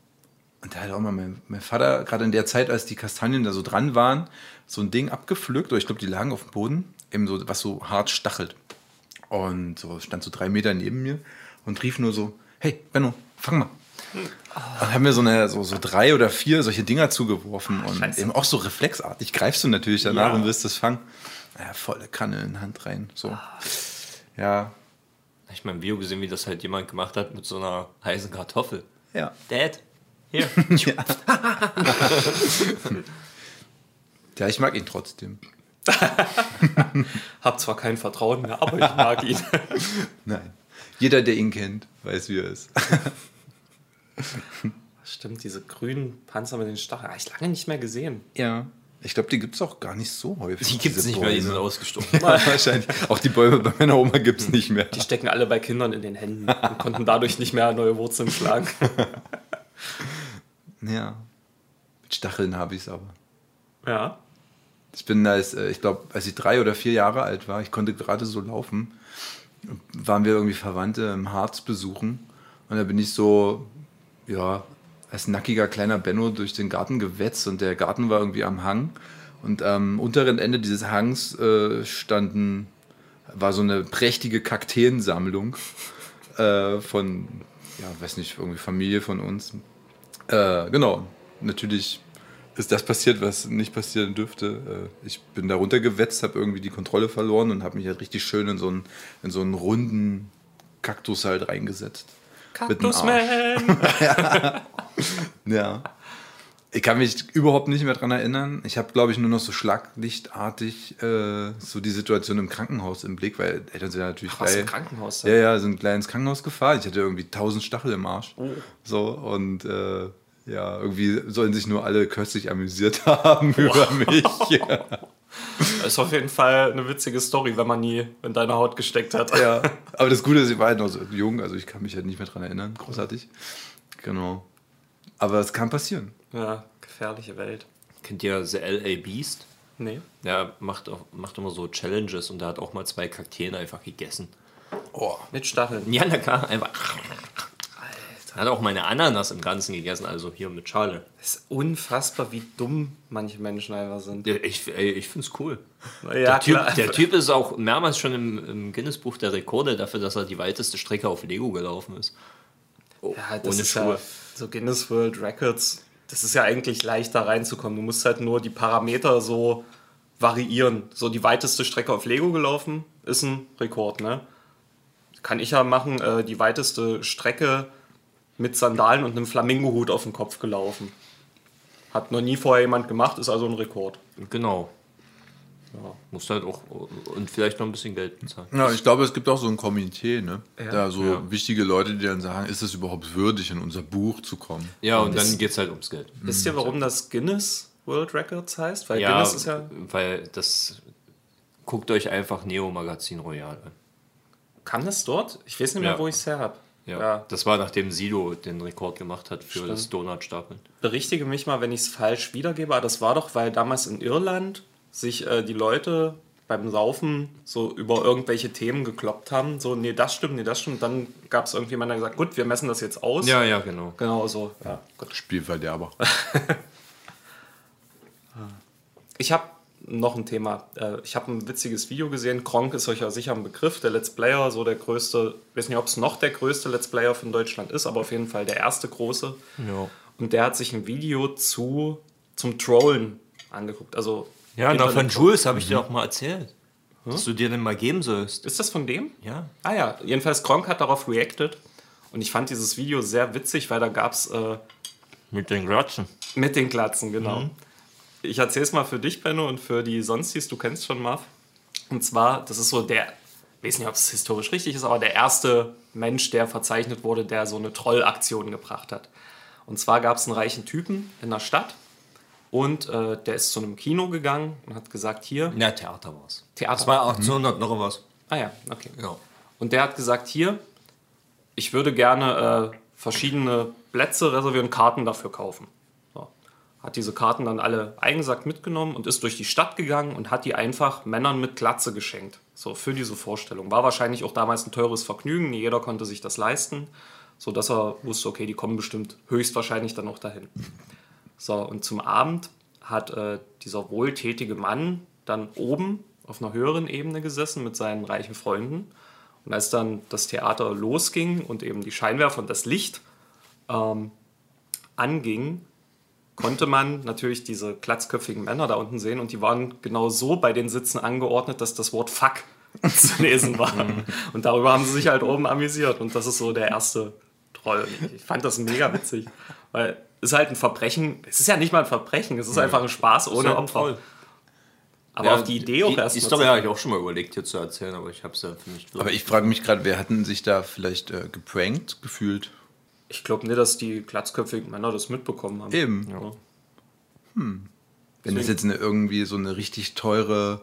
und da hat auch mal mein, mein Vater, gerade in der Zeit, als die Kastanien da so dran waren, so ein Ding abgepflückt, oder ich glaube, die lagen auf dem Boden, eben so, was so hart stachelt. Und so stand so drei Meter neben mir und rief nur so: Hey, Benno, fang mal. Und haben mir so, eine, so, so drei oder vier solche Dinger zugeworfen und Scheiße. eben auch so reflexartig greifst du natürlich danach Ja. und wirst es fangen. Ja, volle Kanne in die Hand rein. So. Ja. Ich mein Video gesehen, wie das halt jemand gemacht hat mit so einer heißen Kartoffel. Ja. Dad, hier. Ja, ich mag ihn trotzdem. Hab zwar kein Vertrauen mehr, aber ich mag ihn. Nein. Jeder, der ihn kennt, weiß, wie er ist. Stimmt, diese grünen Panzer mit den Stacheln. Ah, ich lange nicht mehr gesehen. Ja. Ich glaube, die gibt es auch gar nicht so häufig. Die gibt's diese nicht mehr, die Bäume. sind ausgestorben. Ja, wahrscheinlich. Auch die Bäume bei meiner Oma gibt es nicht mehr. Die stecken alle bei Kindern in den Händen und konnten dadurch nicht mehr neue Wurzeln schlagen. Ja. Mit Stacheln habe ich es aber. Ja. Ich bin als, äh, ich glaube, als ich drei oder vier Jahre alt war, ich konnte gerade so laufen, waren wir irgendwie Verwandte im Harz besuchen. Und da bin ich so, ja, als nackiger kleiner Benno durch den Garten gewetzt und der Garten war irgendwie am Hang. Und am unteren Ende dieses Hangs äh, standen, war so eine prächtige Kakteensammlung äh, von, ja, weiß nicht, irgendwie Familie von uns. Äh, genau, natürlich ist das passiert, was nicht passieren dürfte. Äh, Ich bin da runtergewetzt, habe irgendwie die Kontrolle verloren und habe mich halt richtig schön in so einen, in so einen runden Kaktus halt reingesetzt. Kaktusman! Ja. Ich kann mich überhaupt nicht mehr dran erinnern. Ich habe, glaube ich, nur noch so schlaglichtartig äh, so die Situation im Krankenhaus im Blick, weil Eltern sind ja natürlich Was geil. im Krankenhaus? Ja, ja, sind gleich ins Krankenhaus gefahren. Ich hatte irgendwie tausend Stachel im Arsch. Oh. So, und äh, ja, irgendwie sollen sich nur alle köstlich amüsiert haben über mich. Ja. Das ist auf jeden Fall eine witzige Story, wenn man nie in deiner Haut gesteckt hat. ja. Aber das Gute ist, ich war halt noch so jung, also ich kann mich halt nicht mehr dran erinnern. Großartig. Genau. Aber es kann passieren. Ja, gefährliche Welt. Kennt ihr The L.A. Beast? Nee. Der macht, auch, macht immer so Challenges und der hat auch mal zwei Kakteen einfach gegessen. Oh. Mit Stacheln. Ja, na klar, einfach. Er hat auch meine Ananas im Ganzen gegessen, also hier mit Schale. Es ist unfassbar, wie dumm manche Menschen einfach sind. Ja, Ich, ey, ich finde es cool. Ja, der, typ, klar. der Typ ist auch mehrmals schon im, im Guinness-Buch der Rekorde dafür, dass er die weiteste Strecke auf Lego gelaufen ist. Oh, Ja, das ohne ist Schuhe. ja so Guinness World Records. Das ist ja eigentlich leichter reinzukommen. Du musst halt nur die Parameter so variieren. So die weiteste Strecke auf Lego gelaufen ist ein Rekord, ne? Kann ich ja machen, äh, die weiteste Strecke mit Sandalen und einem Flamingohut auf dem Kopf gelaufen. Hat noch nie vorher jemand gemacht, ist also ein Rekord. Genau. Ja. Musst halt auch und vielleicht noch ein bisschen Geld bezahlen. Ja, ich glaube, es gibt auch so ein Komitee, ne? Ja. Da so Ja. wichtige Leute, die dann sagen, ist es überhaupt würdig, in unser Buch zu kommen? Ja, und dann geht es halt ums Geld. Wisst ihr, warum das Guinness World Records heißt? Weil Ja, Guinness ist ja. weil das. Guckt euch einfach Neo Magazin Royal an. Kann das dort? Ich weiß nicht mehr, Ja. wo ich es her habe. Ja. Ja. Das war nachdem Sido den Rekord gemacht hat für Stimmt. das Donutstapeln. Berichtige mich mal, wenn ich es falsch wiedergebe, aber das war doch, weil damals in Irland sich äh, die Leute beim Saufen so über irgendwelche Themen gekloppt haben. So, nee, das stimmt, nee, das stimmt. Dann gab es irgendjemand, der gesagt gut, wir messen das jetzt aus. Ja, ja, genau. Genau so. Ja, gut. Spielverderber. Ich habe noch ein Thema. Äh, Ich habe ein witziges Video gesehen. Kronk ist euch ja sicher ein Begriff. Der Let's Player, so der größte, ich weiß nicht, ob es noch der größte Let's Player von Deutschland ist, aber auf jeden Fall der erste große. Ja. Und der hat sich ein Video zu, zum Trollen angeguckt. Also Ja, na, von Jules habe ich dir auch mal erzählt. Dass du dir den mal geben sollst. Ist das von dem? Ja. Ah ja, jedenfalls Kronk hat darauf reacted. Und ich fand dieses Video sehr witzig, weil da gab es äh, Mit den Glatschen. mit den Glatzen, genau. Ich erzähle es mal für dich, Benno, und für die Sonstis, du kennst schon Marv. Und zwar, das ist so der, ich weiß nicht, ob es historisch richtig ist, aber der erste Mensch, der verzeichnet wurde, der so eine Trollaktion gebracht hat. Und zwar gab es einen reichen Typen in der Stadt und äh, der ist zu einem Kino gegangen und hat gesagt, hier, Ja, Theater war's. Theater. Das war 1800 noch was. ah ja, okay. Ja. Und der hat gesagt, hier, ich würde gerne äh, verschiedene Plätze reservieren, Karten dafür kaufen. So. Hat diese Karten dann alle eingesackt mitgenommen und ist durch die Stadt gegangen und hat die einfach Männern mit Glatze geschenkt. So, für diese Vorstellung. War wahrscheinlich auch damals ein teures Vergnügen, nicht jeder konnte sich das leisten, sodass er wusste, okay, die kommen bestimmt höchstwahrscheinlich dann auch dahin. So, und zum Abend hat äh, dieser wohltätige Mann dann oben auf einer höheren Ebene gesessen mit seinen reichen Freunden. Und als dann das Theater losging und eben die Scheinwerfer und das Licht ähm, anging, konnte man natürlich diese glatzköpfigen Männer da unten sehen und die waren genau so bei den Sitzen angeordnet, dass das Wort Fuck zu lesen war. Und darüber haben sie sich halt oben amüsiert und das ist so der erste Troll. Ich fand das mega witzig, weil ist halt ein Verbrechen, es ist ja nicht mal ein Verbrechen, es ist einfach ein Spaß ohne ja Opfer. Troll. Aber auf die Idee auch erst Die mal Story habe ich auch schon mal überlegt, hier zu erzählen, aber ich habe es ja für mich Aber ich frage mich gerade, wer hatten sich da vielleicht äh, geprankt gefühlt? Ich glaube nicht, dass die glatzköpfigen Männer das mitbekommen haben. Eben. Ja. Wenn es jetzt eine, irgendwie so eine richtig teure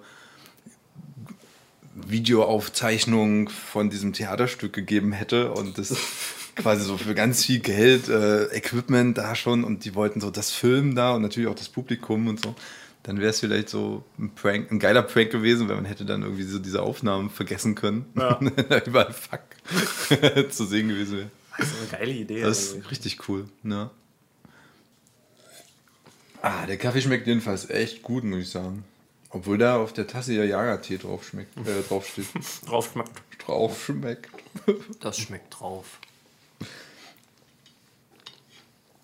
Videoaufzeichnung von diesem Theaterstück gegeben hätte und das quasi so für ganz viel Geld äh, Equipment da schon und die wollten so das Filmen da und natürlich auch das Publikum und so, dann wäre es vielleicht so ein Prank, ein geiler Prank gewesen, wenn man hätte dann irgendwie so diese Aufnahmen vergessen können. Ja. Überall Fuck zu sehen gewesen wäre. Das ist eine geile Idee. Das also. ist richtig cool, ne? Ah, der Kaffee schmeckt jedenfalls echt gut, muss ich sagen. Obwohl da auf der Tasse ja Jagertee drauf schmeckt, äh, draufsteht. drauf schmeckt. drauf schmeckt. Das schmeckt drauf.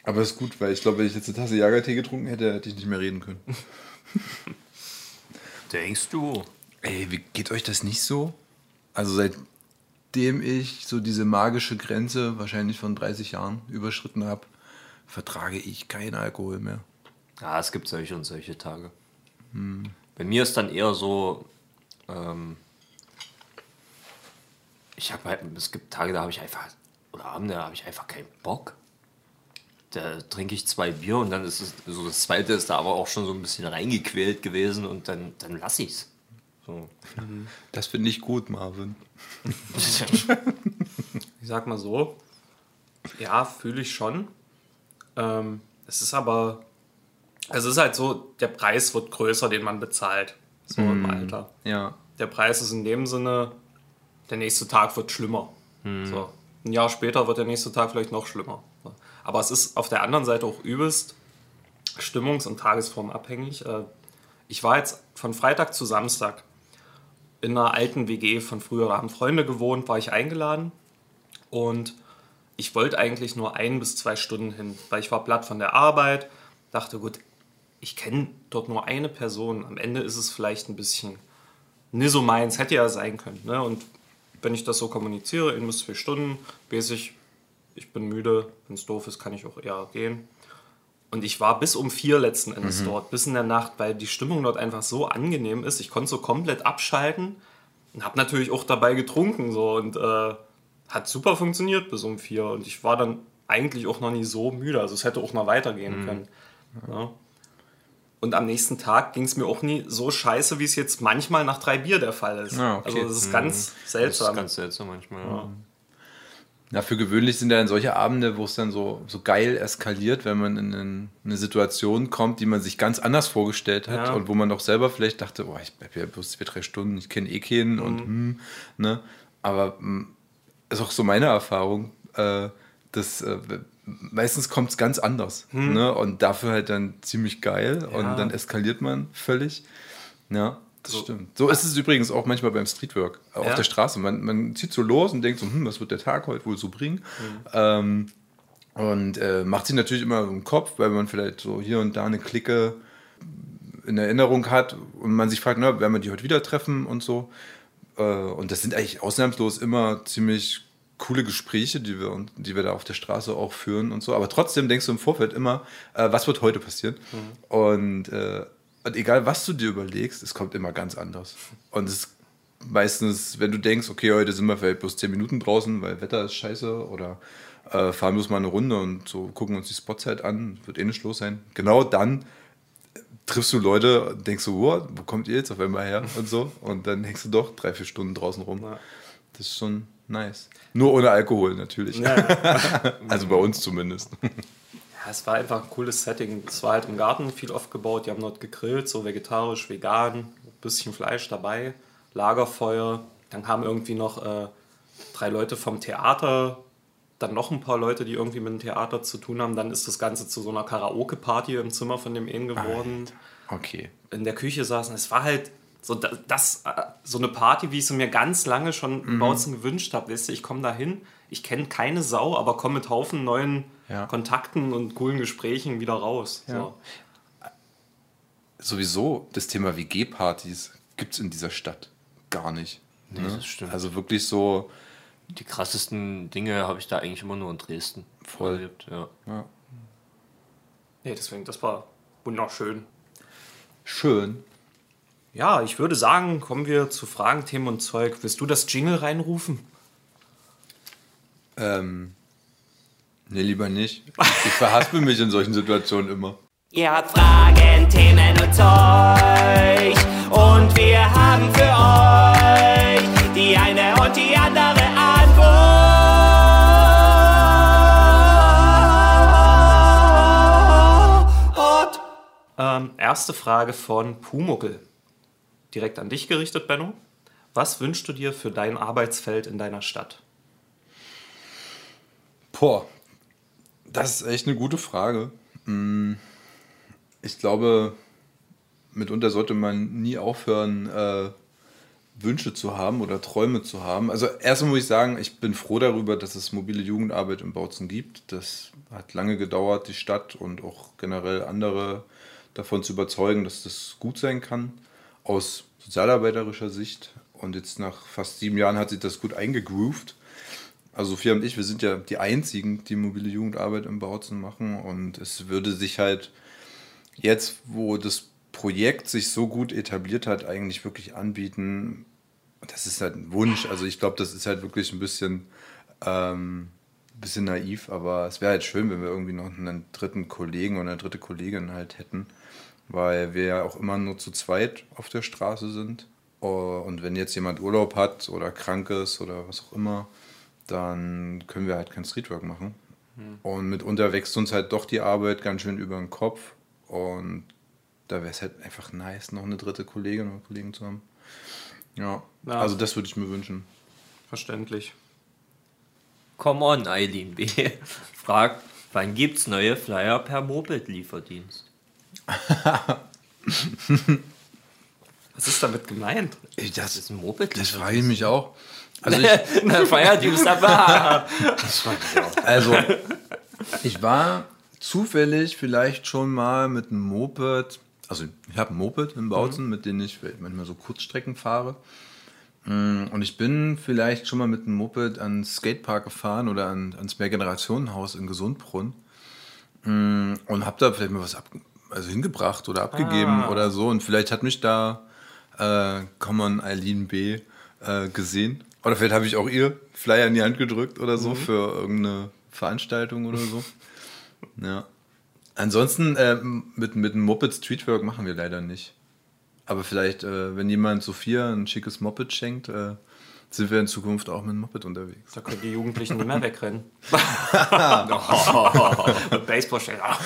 Aber ist gut, weil ich glaube, wenn ich jetzt eine Tasse Jagertee getrunken hätte, hätte ich nicht mehr reden können. Denkst du? Ey, wie geht euch das nicht so? Also seitdem ich so diese magische Grenze wahrscheinlich von 30 Jahren überschritten habe, vertrage ich keinen Alkohol mehr. Ja, es gibt solche und solche Tage. Bei mir ist dann eher so, ähm, ich habe halt, es gibt Tage, da habe ich einfach, oder Abende, da habe ich einfach keinen Bock. Da trinke ich zwei Bier und dann ist es, so das zweite ist da aber auch schon so ein bisschen reingequält gewesen und dann, dann lasse ich's. So. Das finde ich gut, Marvin. Ich sag mal so, ja, fühle ich schon. Ähm, es ist aber, es ist halt so, der Preis wird größer, den man bezahlt. So im Alter. Ja. Der Preis ist in dem Sinne, der nächste Tag wird schlimmer. So. Ein Jahr später wird der nächste Tag vielleicht noch schlimmer. Aber es ist auf der anderen Seite auch übelst stimmungs- und tagesformabhängig. Äh, Ich war jetzt von Freitag zu Samstag in einer alten WG von früher, da haben Freunde gewohnt, war ich eingeladen und ich wollte eigentlich nur ein bis zwei Stunden hin, weil ich war platt von der Arbeit, dachte, gut, ich kenne dort nur eine Person, am Ende ist es vielleicht ein bisschen nie so meins, hätte ja sein können. Ne? Und wenn ich das so kommuniziere, ein bis zwei Stunden, weiß ich, ich bin müde, wenn es doof ist, kann ich auch eher gehen. Und ich war bis um vier letzten Endes dort, bis in der Nacht, weil die Stimmung dort einfach so angenehm ist. Ich konnte so komplett abschalten und habe natürlich auch dabei getrunken so und äh, hat super funktioniert bis um vier. Und ich war dann eigentlich auch noch nie so müde. Also es hätte auch noch weitergehen können. Ja. Und am nächsten Tag ging es mir auch nie so scheiße, wie es jetzt manchmal nach drei Bier der Fall ist. Ah, okay. Also das ist ganz Das ist seltsam. ganz seltsam manchmal. Ja. Ja, für gewöhnlich sind ja dann solche Abende, wo es dann so, so geil eskaliert, wenn man in eine Situation kommt, die man sich ganz anders vorgestellt hat Ja. und wo man doch selber vielleicht dachte, oh, ich bleib ja bloß zwei, drei Stunden, ich kenne eh keinen und hm, ne. Aber hm, ist auch so meine Erfahrung, äh, dass äh, meistens kommt es ganz anders. Ne? Und dafür halt dann ziemlich geil und Ja. dann eskaliert man völlig. Ja, das So. stimmt. So ist es übrigens auch manchmal beim Streetwork auf Ja? der Straße. Man, man zieht so los und denkt so, hm, was wird der Tag heute wohl so bringen? Mhm. Ähm, und äh, macht sich natürlich immer im Kopf, weil man vielleicht so hier und da eine Clique in Erinnerung hat und man sich fragt, na, werden wir die heute wieder treffen und so. Äh, und das sind eigentlich ausnahmslos immer ziemlich coole Gespräche, die wir, die wir da auf der Straße auch führen und so. Aber trotzdem denkst du im Vorfeld immer, äh, was wird heute passieren? Und, äh, und egal, was du dir überlegst, es kommt immer ganz anders. Und es ist meistens, wenn du denkst, okay, heute sind wir vielleicht bloß 10 Minuten draußen, weil Wetter ist scheiße oder äh, fahren bloß mal eine Runde und so gucken uns die Spots halt an, wird eh nicht los sein. Genau dann triffst du Leute und denkst so, wow, wo kommt ihr jetzt auf einmal her und so. Und dann hängst du doch drei, vier Stunden draußen rum. Ja. Das ist schon nice. Nur ohne Alkohol natürlich. also bei uns zumindest. Ja, es war einfach ein cooles Setting. Es war halt im Garten viel aufgebaut. Die haben dort gegrillt, so vegetarisch, vegan, ein bisschen Fleisch dabei, Lagerfeuer. Dann kamen irgendwie noch äh, drei Leute vom Theater, dann noch ein paar Leute, die irgendwie mit dem Theater zu tun haben. Dann ist das Ganze zu so einer Karaoke-Party im Zimmer von dem einen geworden. Okay. in der Küche saßen. Es war halt so, das, äh, so eine Party, wie ich sie mir ganz lange schon im Bautzen gewünscht habe. Weißt du, ich komme da hin, ich kenne keine Sau, aber komme mit Haufen neuen Ja. Kontakten und coolen Gesprächen wieder raus. So. Sowieso das Thema WG-Partys gibt es in dieser Stadt gar nicht. Nee, das stimmt. Also wirklich so, Die krassesten Dinge habe ich da eigentlich immer nur in Dresden Voll. erlebt. Ja. ja, Nee, deswegen, das war wunderschön. schön. Ja, ich würde sagen, kommen wir zu Fragen, Themen und Zeug. Willst du das Jingle reinrufen? Ähm, nee, lieber nicht. Ich verhaspel mich in solchen Situationen immer. Ihr habt Fragen, Themen und Zeug. Und wir haben für euch die eine und die andere Antwort. Ähm, erste Frage von Pumuckel. Direkt an dich gerichtet, Benno. Was wünschst du dir für dein Arbeitsfeld in deiner Stadt? Boah, das ist echt eine gute Frage. Mm, Ich glaube, mitunter sollte man nie aufhören, äh, Wünsche zu haben oder Träume zu haben. Also erstmal muss ich sagen, ich bin froh darüber, dass es mobile Jugendarbeit in Bautzen gibt. Das hat lange gedauert, die Stadt und auch generell andere davon zu überzeugen, dass das gut sein kann, aus sozialarbeiterischer Sicht. Und jetzt nach fast sieben Jahren hat sich das gut eingegroovt. Also Sophia und ich, wir sind ja die einzigen, die mobile Jugendarbeit im Bautzen machen. Und es würde sich halt jetzt, wo das Projekt sich so gut etabliert hat, eigentlich wirklich anbieten. Das ist halt ein Wunsch. Also ich glaube, das ist halt wirklich ein bisschen, ähm, bisschen naiv, aber es wäre halt schön, wenn wir irgendwie noch einen dritten Kollegen oder eine dritte Kollegin halt hätten, weil wir ja auch immer nur zu zweit auf der Straße sind. Oh, Und wenn jetzt jemand Urlaub hat oder krank ist oder was auch immer, dann können wir halt kein Streetwork machen. Und mitunter wächst uns halt doch die Arbeit ganz schön über den Kopf. Und da wäre es halt einfach nice, noch eine dritte Kollegin oder Kollegen zu haben. Ja, Ja. also das würde ich mir wünschen. Verständlich. Come on, Eileen B. Fragt, wann gibt's neue Flyer per Moped-Lieferdienst? Was ist damit gemeint? Das, Das ist ein das Moped-Lieferdienst. frage ich mich auch. Also ich, Feierdienst, aber. Also, ich war zufällig vielleicht schon mal mit einem Moped, also ich habe ein Moped in Bautzen, mit dem ich manchmal so Kurzstrecken fahre. Mm, Und ich bin vielleicht schon mal mit einem Moped ans Skatepark gefahren oder an, ans Mehrgenerationenhaus in Gesundbrunn Mm, und habe da vielleicht mal was ab, also hingebracht oder abgegeben oder so. Und vielleicht hat mich da äh, Common Eileen B. Äh, gesehen. Oder vielleicht habe ich auch ihr Flyer in die Hand gedrückt oder so für irgendeine Veranstaltung oder so. ja. Ansonsten äh, mit, mit einem Moped Streetwork machen wir leider nicht. Aber vielleicht, äh, wenn jemand Sophia ein schickes Moped schenkt, äh, sind wir in Zukunft auch mit dem Moped unterwegs. Da können die Jugendlichen nicht mehr wegrennen. Mit Baseballschläger.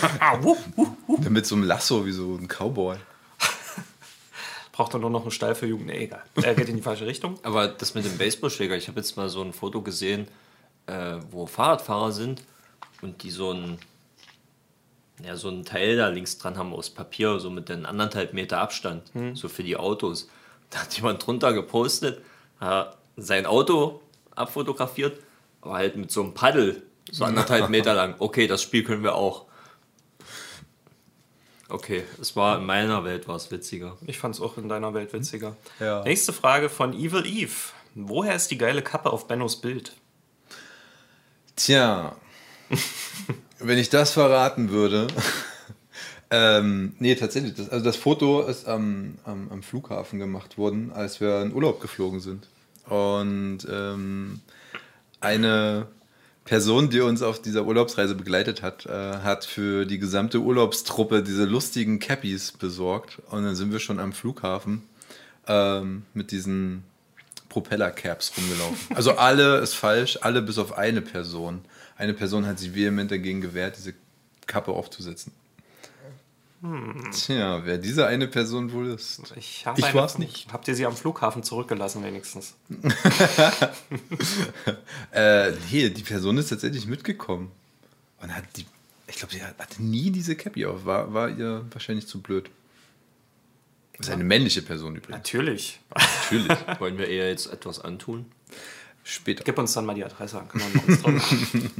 Mit so einem Lasso wie so ein Cowboy. Braucht er nur noch einen Stall für Jugend. Nee, egal. Er geht in die falsche Richtung. Aber das mit dem Baseballschläger, ich habe jetzt mal so ein Foto gesehen, äh, wo Fahrradfahrer sind und die so ein, ja, so ein Teil da links dran haben aus Papier, so mit den anderthalb Meter Abstand, so für die Autos. Da hat jemand drunter gepostet, sein Auto abfotografiert, aber halt mit so einem Paddel, so anderthalb Meter lang. Okay, das Spiel können wir auch. Okay, es war in meiner Welt war es witziger. Ich fand es auch in deiner Welt witziger. Ja. Nächste Frage von Evil Eve. Woher ist die geile Kappe auf Bennos Bild? Tja, wenn ich das verraten würde. ähm, nee, tatsächlich. Das, also das Foto ist am, am, am Flughafen gemacht worden, als wir in Urlaub geflogen sind. Und ähm, eine Person, die uns auf dieser Urlaubsreise begleitet hat, äh, hat für die gesamte Urlaubstruppe diese lustigen Cappies besorgt. Und dann sind wir schon am Flughafen ähm, mit diesen Propeller-Caps rumgelaufen. Also alle ist falsch, alle bis auf eine Person. Eine Person hat sich vehement dagegen gewehrt, diese Kappe aufzusetzen. Tja, wer diese eine Person wohl ist. Ich, Ich war's nicht. Habt ihr sie am Flughafen zurückgelassen wenigstens? Äh, nee, die Person ist tatsächlich mitgekommen. Und hat die, ich glaube, sie hatte nie diese Cappy auf. War, war ihr wahrscheinlich zu blöd. Das ist eine männliche Person übrigens. Natürlich. Natürlich. Wollen wir eher jetzt etwas antun? Später. Gib uns dann mal die Adresse, dran.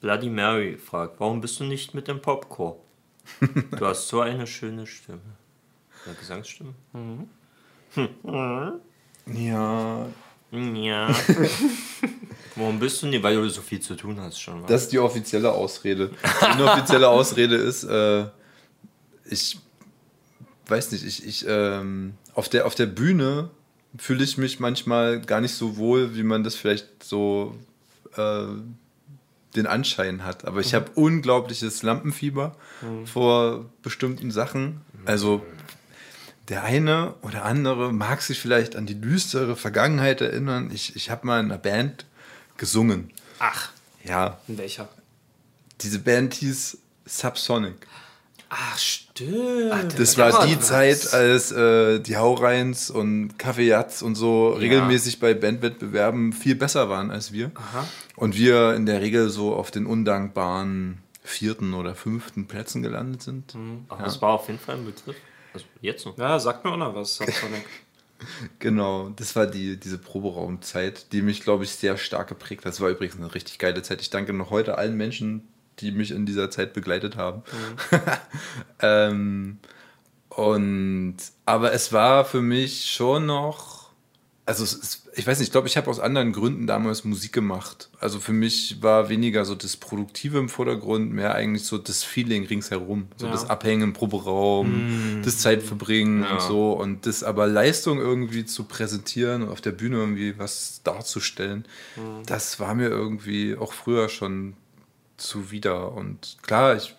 Bloody Mary fragt, warum bist du nicht mit dem Popcorn? Du hast so eine schöne Stimme. Oder Gesangsstimme? Ja, Ja. warum bist du nicht? Weil du so viel zu tun hast schon. wa? Das ist die offizielle Ausrede. Die inoffizielle Ausrede ist, äh, ich weiß nicht, ich, ich ähm, auf, der, auf der Bühne fühle ich mich manchmal gar nicht so wohl, wie man das vielleicht so äh, den Anschein hat. Aber ich habe unglaubliches Lampenfieber vor bestimmten Sachen. Also der eine oder andere mag sich vielleicht an die düstere Vergangenheit erinnern. Ich, ich habe mal in einer Band gesungen. Ach, Ja, in welcher? diese Band hieß Subsonic. Ach, stimmt. Das war die Zeit, als äh, die Haureins und Kaffeejatz und so regelmäßig bei Bandwettbewerben viel besser waren als wir. Und wir in der Regel so auf den undankbaren vierten oder fünften Plätzen gelandet sind. Aber das war auf jeden Fall ein Begriff. Also jetzt noch. Ja, sagt mir auch noch was. Genau, das war die, diese Proberaumzeit, die mich, glaube ich, sehr stark geprägt hat. Das war übrigens eine richtig geile Zeit. Ich danke noch heute allen Menschen, die mich in dieser Zeit begleitet haben. ähm, und aber es war für mich schon noch, also ist, ich weiß nicht, ich glaube, ich habe aus anderen Gründen damals Musik gemacht. Also für mich war weniger so das Produktive im Vordergrund, mehr eigentlich so das Feeling ringsherum. So Ja. das Abhängen im Proberaum, das Zeitverbringen und so. Und das aber Leistung irgendwie zu präsentieren und auf der Bühne irgendwie was darzustellen, das war mir irgendwie auch früher schon zuwider. Und klar, ich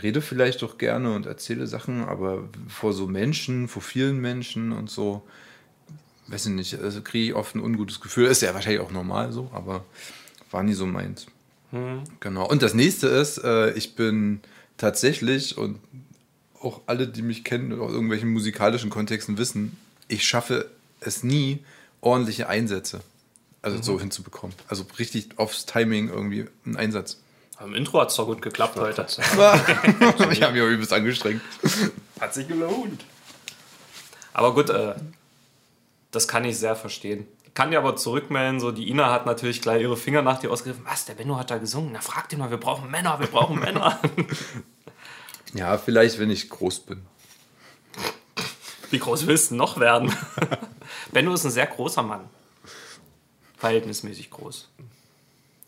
rede vielleicht auch gerne und erzähle Sachen, aber vor so Menschen, vor vielen Menschen und so, weiß ich nicht, also kriege ich oft ein ungutes Gefühl. Ist ja wahrscheinlich auch normal so, aber war nie so meins. Genau. Und das nächste ist, äh, ich bin tatsächlich und auch alle, die mich kennen aus irgendwelchen musikalischen Kontexten wissen, ich schaffe es nie, ordentliche Einsätze also so hinzubekommen. Also richtig aufs Timing irgendwie einen Einsatz. Im Intro hat es doch gut geklappt heute. ich habe mich auch übelst angestrengt. Hat sich gelohnt. Aber gut, äh, das kann ich sehr verstehen. Kann dir aber zurückmelden, so die Ina hat natürlich gleich ihre Finger nach dir ausgegriffen. Was, der Benno hat da gesungen? Na, frag den mal, wir brauchen Männer, wir brauchen Männer. Ja, vielleicht, wenn ich groß bin. Wie groß willst du noch werden? Benno ist ein sehr großer Mann. Verhältnismäßig groß.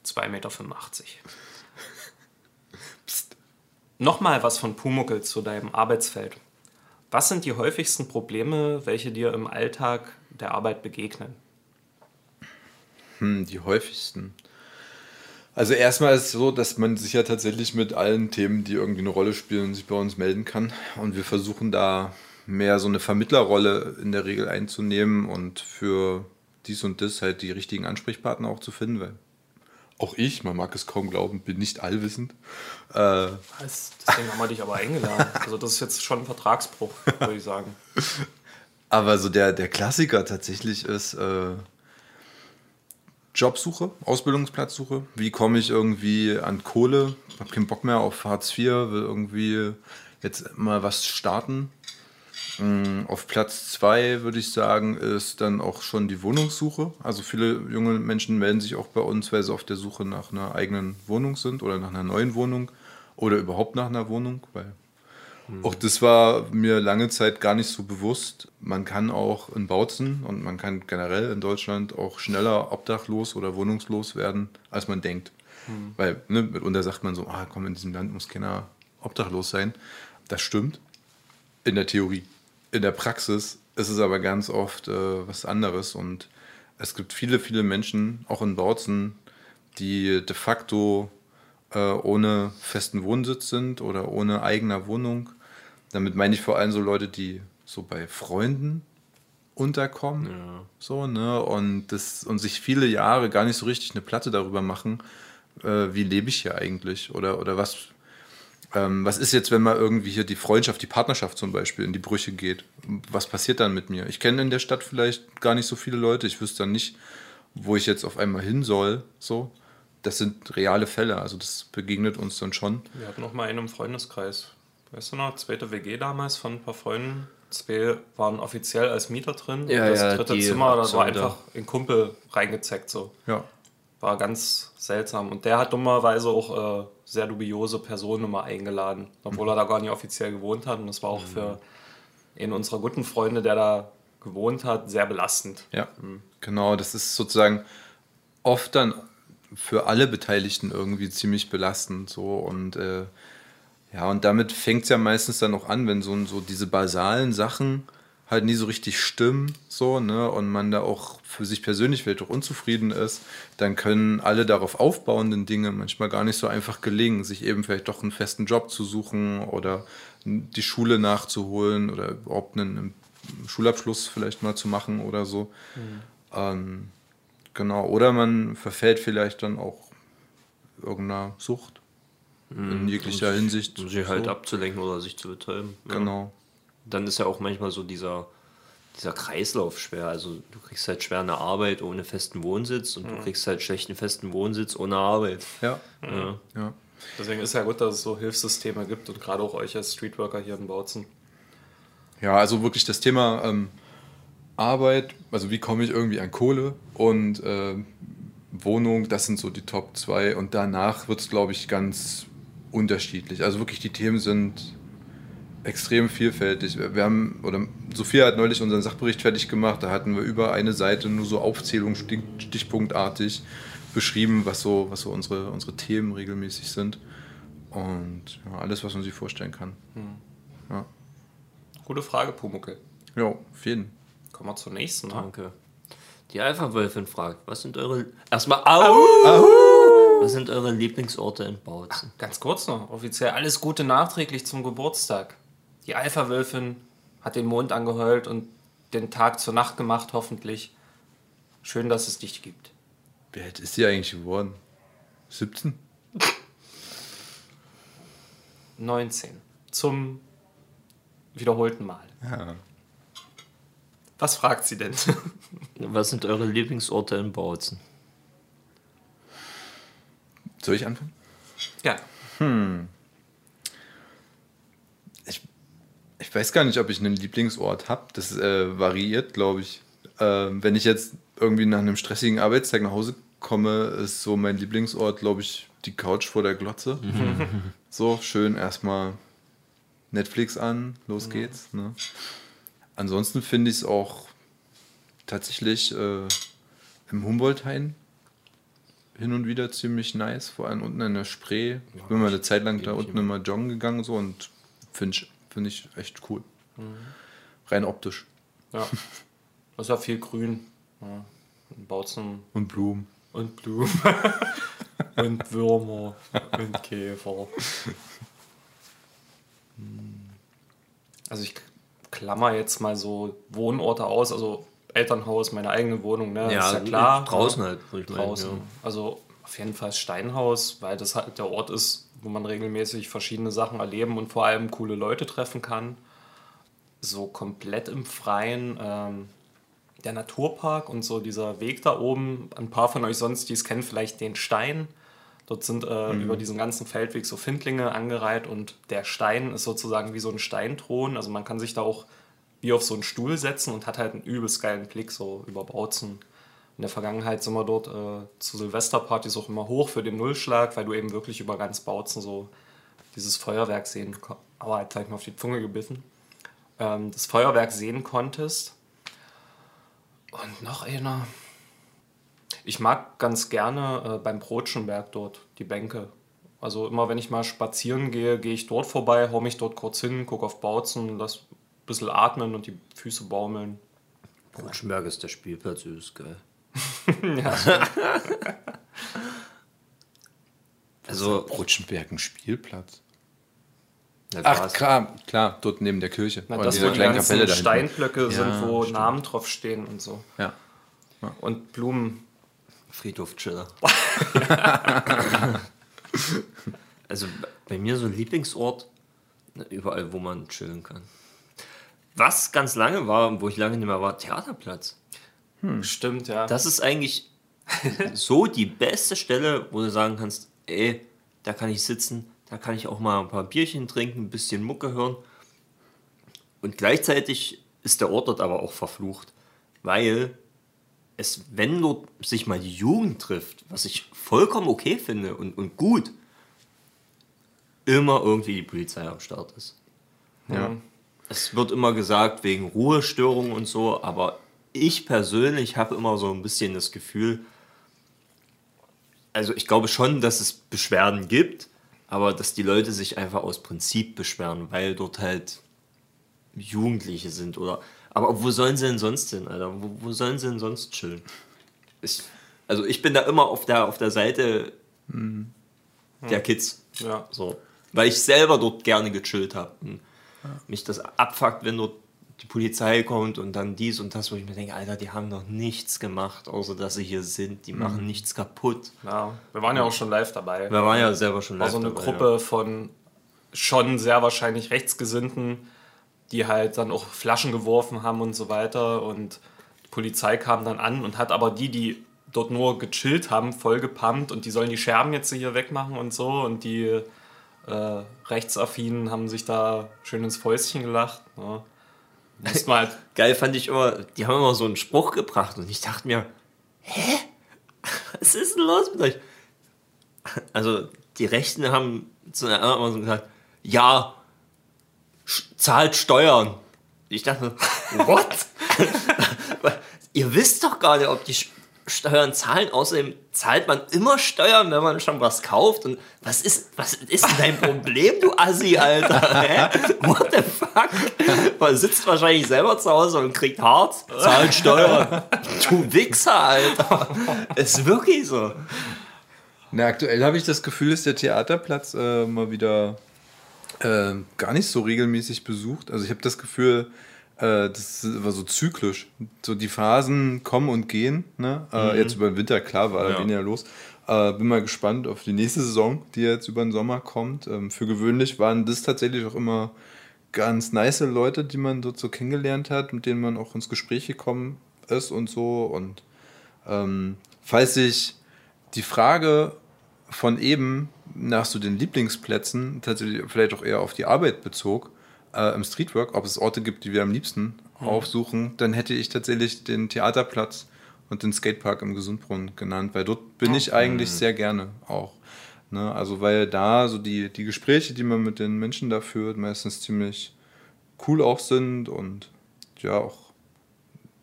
2,85 Meter. Nochmal was von Pumuckel zu deinem Arbeitsfeld. Was sind die häufigsten Probleme, welche dir im Alltag der Arbeit begegnen? Hm, die häufigsten. Also erstmal ist es so, dass man sich ja tatsächlich mit allen Themen, die irgendwie eine Rolle spielen, sich bei uns melden kann. Und wir versuchen da mehr so eine Vermittlerrolle in der Regel einzunehmen und für dies und das halt die richtigen Ansprechpartner auch zu finden, weil auch ich, man mag es kaum glauben, bin nicht allwissend. Äh, Das- Deswegen haben wir dich aber eingeladen. Also das ist jetzt schon ein Vertragsbruch, würde ich sagen. aber so der, der Klassiker tatsächlich ist äh, Jobsuche, Ausbildungsplatzsuche. Wie komme ich irgendwie an Kohle? Hab keinen Bock mehr auf Hartz IV, will irgendwie jetzt mal was starten. Mm, Auf Platz zwei würde ich sagen, ist dann auch schon die Wohnungssuche. Also viele junge Menschen melden sich auch bei uns, weil sie auf der Suche nach einer eigenen Wohnung sind oder nach einer neuen Wohnung oder überhaupt nach einer Wohnung, weil auch das war mir lange Zeit gar nicht so bewusst. Man kann auch in Bautzen und man kann generell in Deutschland auch schneller obdachlos oder wohnungslos werden, als man denkt. Weil ne, mitunter sagt man so, ah, komm, in diesem Land muss keiner obdachlos sein. Das stimmt in der Theorie. In der Praxis ist es aber ganz oft äh, was anderes und es gibt viele, viele Menschen, auch in Bautzen, die de facto äh, ohne festen Wohnsitz sind oder ohne eigener Wohnung. Damit meine ich vor allem so Leute, die so bei Freunden unterkommen. So, ne? Und, das, und sich viele Jahre gar nicht so richtig eine Platte darüber machen, äh, wie lebe ich hier eigentlich? Oder, oder was, ähm, was ist jetzt, wenn mal irgendwie hier die Freundschaft, die Partnerschaft zum Beispiel in die Brüche geht? Was passiert dann mit mir? Ich kenne in der Stadt vielleicht gar nicht so viele Leute. Ich wüsste dann nicht, wo ich jetzt auf einmal hin soll. So, das sind reale Fälle. Also das begegnet uns dann schon. Wir hatten noch mal einen im Freundeskreis. Weißt du noch, zweite WG damals von ein paar Freunden. Zwei waren offiziell als Mieter drin. Ja, und das ja, dritte Zimmer, das war einfach ein Kumpel reingezeckt. So. Ja. War ganz seltsam. Und der hat dummerweise auch äh, sehr dubiose Personen immer eingeladen, obwohl er da gar nicht offiziell gewohnt hat. Und das war auch für einen unserer guten Freunde, der da gewohnt hat, sehr belastend. Ja, genau. Das ist sozusagen oft dann für alle Beteiligten irgendwie ziemlich belastend. So und äh, ja, und damit fängt es ja meistens dann auch an, wenn so, so diese basalen Sachen halt nie so richtig stimmen, so, ne, und man da auch für sich persönlich vielleicht auch unzufrieden ist, dann können alle darauf aufbauenden Dinge manchmal gar nicht so einfach gelingen, sich eben vielleicht doch einen festen Job zu suchen oder die Schule nachzuholen oder überhaupt einen, einen Schulabschluss vielleicht mal zu machen oder so. Ähm, genau, oder man verfällt vielleicht dann auch irgendeiner Sucht in jeglicher Hinsicht. Um sich halt so. abzulenken oder sich zu betäuben. Ja. Dann ist ja auch manchmal so dieser, dieser Kreislauf schwer. Also du kriegst halt schwer eine Arbeit ohne festen Wohnsitz und du kriegst halt schlechten festen Wohnsitz ohne Arbeit. Ja. Ja. ja. Deswegen ist ja gut, dass es so Hilfssysteme gibt und gerade auch euch als Streetworker hier in Bautzen. Ja, also wirklich das Thema ähm, Arbeit, also wie komme ich irgendwie an Kohle und äh, Wohnung, das sind so die Top 2 und danach wird es, glaube ich, ganz unterschiedlich. Also wirklich die Themen sind extrem vielfältig. Wir haben, oder Sophia hat neulich unseren Sachbericht fertig gemacht, da hatten wir über eine Seite nur so Aufzählung stich, stichpunktartig beschrieben, was so, was so unsere, unsere Themen regelmäßig sind. Und ja, alles, was man sich vorstellen kann. Ja, Gute Frage, Pumuckel. ja auf jeden Kommen wir zur nächsten. Ne? Danke. Die Alpha-Wölfin fragt, was sind eure. Erstmal, au! Was sind eure Lieblingsorte in Bautzen? Ganz kurz noch, offiziell alles Gute nachträglich zum Geburtstag. Die Alpha-Wölfin hat den Mond angeheult und den Tag zur Nacht gemacht, hoffentlich. Schön, dass es dich gibt. Wie alt ist sie eigentlich geworden? 17? 19. Zum wiederholten Mal. Ja. Was fragt sie denn? Was sind eure Lieblingsorte in Bautzen? Soll ich anfangen? ja. Ich weiß gar nicht, ob ich einen Lieblingsort habe. Das äh, variiert, glaube ich. Äh, wenn ich jetzt irgendwie nach einem stressigen Arbeitstag nach Hause komme, ist so mein Lieblingsort, glaube ich, die Couch vor der Glotze. so schön erstmal Netflix an, los geht's. Ne? Ansonsten finde ich es auch tatsächlich äh, im Humboldt-Hain hin und wieder ziemlich nice, vor allem unten in der Spree. Ich bin mal eine Zeit lang da unten immer joggen gegangen so und finde ich, find ich echt cool. Rein optisch. ja. Das ist ja viel Grün. Ja. In Bautzen Und Blumen. und Blumen. und Würmer und Käfer. Also ich klammer jetzt mal so Wohnorte aus, also Elternhaus, meine eigene Wohnung, ne? Ja, ist ja klar. draußen ne? halt, würde ich meinen, Draußen. ja. Also auf jeden Fall Steinhaus, weil das halt der Ort ist, wo man regelmäßig verschiedene Sachen erleben und vor allem coole Leute treffen kann. So komplett im Freien. Ähm, der Naturpark und so dieser Weg da oben, ein paar von euch sonst, die es kennen, vielleicht den Stein. Dort sind äh, über diesen ganzen Feldweg so Findlinge angereiht und der Stein ist sozusagen wie so ein Steinthron. Also man kann sich da auch wie auf so einen Stuhl setzen und hat halt einen übelst geilen Blick so über Bautzen. In der Vergangenheit sind wir dort äh, zu Silvesterpartys auch immer hoch für den Nullschlag, weil du eben wirklich über ganz Bautzen so dieses Feuerwerk sehen konntest. Aber jetzt habe ich mir auf die Zunge gebissen. Ähm, das Feuerwerk sehen konntest. Und noch einer. Ich mag ganz gerne äh, beim Brotschenberg dort die Bänke. Also immer wenn ich mal spazieren gehe, gehe ich dort vorbei, hau mich dort kurz hin, gucke auf Bautzen, lass ein bisschen atmen und die Füße baumeln. Brutschenberg ist der Spielplatz, ist geil. Also, Rutschenberg ein Spielplatz. Ach, klar, klar, dort neben der Kirche. Na, das, wo die kleinen ganzen Kapelle da hinten. Steinblöcke sind, Ja, wo stimmt. Namen drauf stehen und so. Ja. Und Blumen. Friedhof-Chiller. also bei mir so ein Lieblingsort, überall, wo man chillen kann. Was ganz lange war, wo ich lange nicht mehr war, Theaterplatz. Stimmt, ja. Das ist eigentlich so die beste Stelle, wo du sagen kannst, ey, da kann ich sitzen, da kann ich auch mal ein paar Bierchen trinken, ein bisschen Mucke hören. Und gleichzeitig ist der Ort dort aber auch verflucht, weil es, wenn dort sich mal die Jugend trifft, was ich vollkommen okay finde und, und gut, immer irgendwie die Polizei am Start ist. Ja. Es wird immer gesagt, wegen Ruhestörungen und so, aber ich persönlich habe immer so ein bisschen das Gefühl, also ich glaube schon, dass es Beschwerden gibt, aber dass die Leute sich einfach aus Prinzip beschweren, weil dort halt Jugendliche sind oder. Aber wo sollen sie denn sonst hin, Alter? Wo, wo sollen sie denn sonst chillen? Ich, also ich bin da immer auf der, auf der Seite der Kids. ja. So. Weil ich selber dort gerne gechillt habe. Und Mich das abfuckt, wenn dort die Polizei kommt und dann dies und das, wo ich mir denke, Alter, die haben doch nichts gemacht, außer dass sie hier sind. Die machen nichts kaputt. ja. Wir waren ja auch schon live dabei. Wir waren ja selber schon live so eine dabei, Gruppe von schon sehr wahrscheinlich Rechtsgesinnten, die halt dann auch Flaschen geworfen haben und so weiter. Und die Polizei kam dann an und hat aber die, die dort nur gechillt haben, voll gepumpt und die sollen die Scherben jetzt hier wegmachen und so. Und die äh, Rechtsaffinen haben sich da schön ins Fäustchen gelacht. Ne? Muss man halt. Geil fand ich immer, die haben immer so einen Spruch gebracht und ich dachte mir, hä? Was ist denn los mit euch? Also, die Rechten haben zu einer anderen so gesagt, ja, zahlt Steuern. Ich dachte, what? Ihr wisst doch gar nicht, ob die Steuern zahlen. Außerdem zahlt man immer Steuern, wenn man schon was kauft. Und was ist, was ist denn dein Problem, du Assi, Alter? Hä? What the fuck? Man sitzt wahrscheinlich selber zu Hause und kriegt hart, zahlt Steuern. Du Wichser, Alter. Ist wirklich so. Na, aktuell habe ich das Gefühl, dass der Theaterplatz äh, mal wieder äh, gar nicht so regelmäßig besucht. Also ich habe das Gefühl, das war so zyklisch. So die Phasen kommen und gehen. Ne? Äh, Jetzt über den Winter, klar, war da Ja. weniger los. Äh, bin mal gespannt auf die nächste Saison, die jetzt über den Sommer kommt. Ähm, für gewöhnlich waren das tatsächlich auch immer ganz nice Leute, die man dort so kennengelernt hat, mit denen man auch ins Gespräch gekommen ist und so. Und ähm, falls sich die Frage von eben nach so den Lieblingsplätzen tatsächlich vielleicht auch eher auf die Arbeit bezog, äh, im Streetwork, ob es Orte gibt, die wir am liebsten aufsuchen, dann hätte ich tatsächlich den Theaterplatz und den Skatepark im Gesundbrunnen genannt, weil dort bin ich eigentlich sehr gerne auch. Ne? Also weil da so die, die Gespräche, die man mit den Menschen da führt, meistens ziemlich cool auch sind und ja auch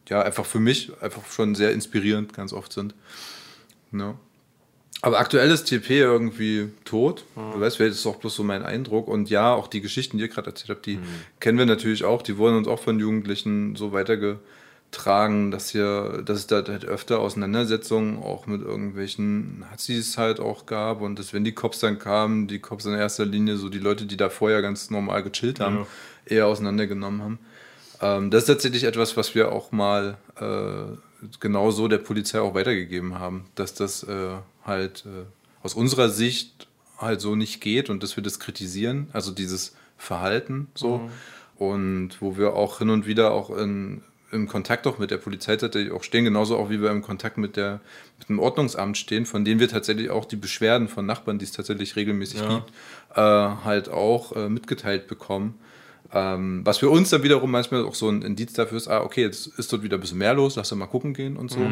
ja, einfach für mich einfach schon sehr inspirierend ganz oft sind. Ne? Aber aktuell ist TP irgendwie tot. Du weißt, das ist auch bloß so mein Eindruck. Und ja, auch die Geschichten, die ihr gerade erzählt habt, die kennen wir natürlich auch. Die wurden uns auch von Jugendlichen so weitergetragen, dass hier, dass es da halt öfter Auseinandersetzungen auch mit irgendwelchen Nazis halt auch gab. Und dass wenn die Cops dann kamen, die Cops in erster Linie so die Leute, die da vorher ganz normal gechillt haben, eher auseinandergenommen haben. Ähm, das ist tatsächlich etwas, was wir auch mal äh, genau so der Polizei auch weitergegeben haben, dass das äh, halt äh, aus unserer Sicht halt so nicht geht und dass wir das kritisieren, also dieses Verhalten so. Und wo wir auch hin und wieder auch in, im Kontakt auch mit der Polizei tatsächlich auch stehen, genauso auch wie wir im Kontakt mit, der, mit dem Ordnungsamt stehen, von denen wir tatsächlich auch die Beschwerden von Nachbarn, die es tatsächlich regelmäßig Ja. gibt, äh, halt auch äh, mitgeteilt bekommen. Ähm, was für uns dann wiederum manchmal auch so ein Indiz dafür ist, ah, okay, jetzt ist dort wieder ein bisschen mehr los, lass doch mal gucken gehen und so.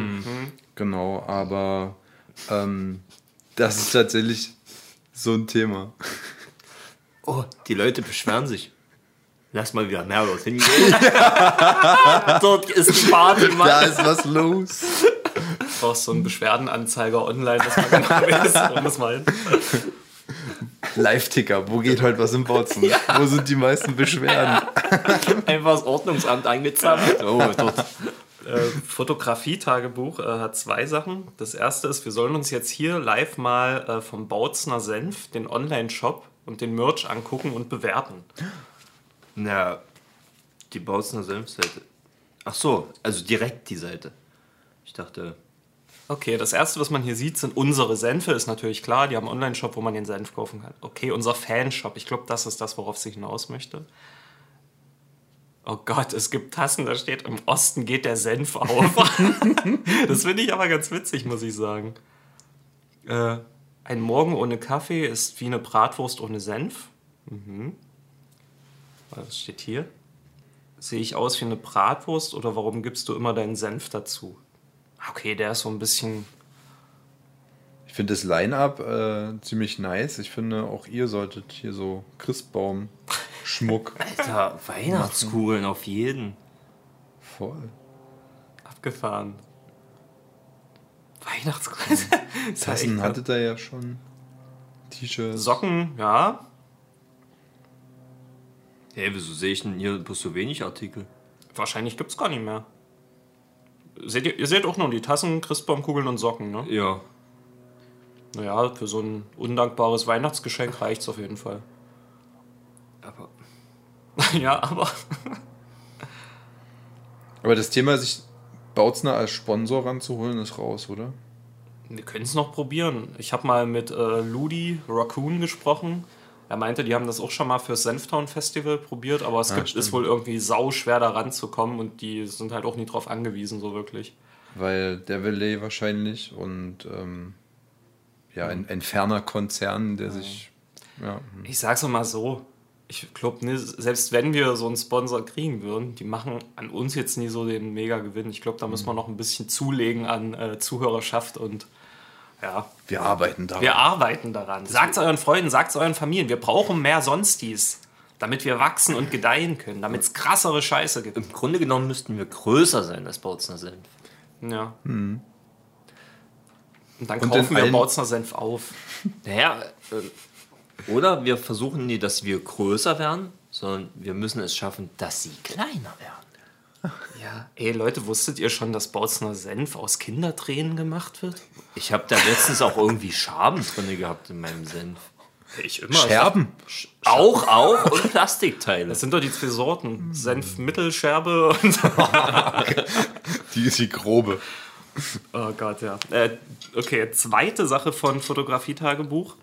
Genau, aber ähm, das ist tatsächlich so ein Thema. Oh, die Leute beschweren sich. Lass mal wieder mehr dorthin gehen. Dort ist die Party, Mann. Da ist was los. Du brauchst so einen Beschwerdenanzeiger online, dass man genau weiß, wo muss man hin. Live-Ticker, wo geht heute was im Bautzen? Wo sind die meisten Beschwerden? Einfach das Ordnungsamt angezapft. Oh, dort. Äh, Fotografie-Tagebuch äh, hat zwei Sachen. Das erste ist, wir sollen uns jetzt hier live mal äh, vom Bautzner Senf den Online-Shop und den Merch angucken und bewerten. Na, die Bautzner Senfseite. Ach so, also direkt die Seite. Ich dachte, Okay, das erste, was man hier sieht, sind unsere Senfe, ist natürlich klar. Die haben einen Online-Shop, wo man den Senf kaufen kann. Okay, unser Fanshop. Ich glaube, das ist das, worauf sie hinaus möchte. Oh Gott, es gibt Tassen, da steht, im Osten geht der Senf auf. das finde ich aber ganz witzig, muss ich sagen. Äh, ein Morgen ohne Kaffee ist wie eine Bratwurst ohne Senf. Mhm. Was steht hier? Sehe ich aus wie eine Bratwurst oder warum gibst du immer deinen Senf dazu? Okay, der ist so ein bisschen. Ich finde das Line-Up äh, ziemlich nice. Ich finde, auch ihr solltet hier so Christbaum-Schmuck Alter, Weihnachtskugeln auf jeden. voll. Abgefahren. Weihnachtskreis. Tassen hattet ihr ja schon. T-Shirts. Socken, ja. Hey, wieso sehe ich denn hier bloß so wenig Artikel? Wahrscheinlich gibt es gar nicht mehr. Seht ihr, ihr seht auch nur die Tassen, Christbaumkugeln und Socken, ne? Ja. Naja, für so ein undankbares Weihnachtsgeschenk reicht's auf jeden Fall. Aber ja, aber. Aber das Thema, sich Bautzner als Sponsor ranzuholen, ist raus, oder? Wir können es noch probieren. Ich habe mal mit äh, Ludi Raccoon gesprochen. Er meinte, die haben das auch schon mal fürs Senftown Festival probiert, aber es Ah, gibt, stimmt. ist wohl irgendwie sau schwer da ranzukommen und die sind halt auch nie drauf angewiesen, so wirklich. Weil der Valet wahrscheinlich und ähm, ja, ein, ein ferner Konzern, der sich. Ja, Ich sag's mal so. Ich glaube, ne, selbst wenn wir so einen Sponsor kriegen würden, die machen an uns jetzt nie so den Mega-Gewinn. Ich glaube, da müssen wir noch ein bisschen zulegen an äh, Zuhörerschaft und ja, wir arbeiten da. wir arbeiten daran. Sagt's euren Freunden, sagt's euren Familien. Wir brauchen mehr Sonstis, damit wir wachsen und gedeihen können, damit es krassere Scheiße gibt. im Grunde genommen müssten wir größer sein als Bautzner Senf. Ja. Und dann Und kaufen wir allen- Bautzner Senf auf. Naja, äh, oder wir versuchen nie, dass wir größer werden, sondern wir müssen es schaffen, dass sie kleiner werden. Ja. Ey, Leute, wusstet ihr schon, dass Bautzner Senf aus Kindertränen gemacht wird? Ich habe da letztens auch irgendwie Schaben drin gehabt in meinem Senf. Ich immer. Scherben. Auch, auch und Plastikteile. Das sind doch die zwei Sorten. Senf Mittelscherbe und. Die ist die grobe. Oh Gott, ja. Äh, okay, zweite Sache von Fotografie-Tagebuch.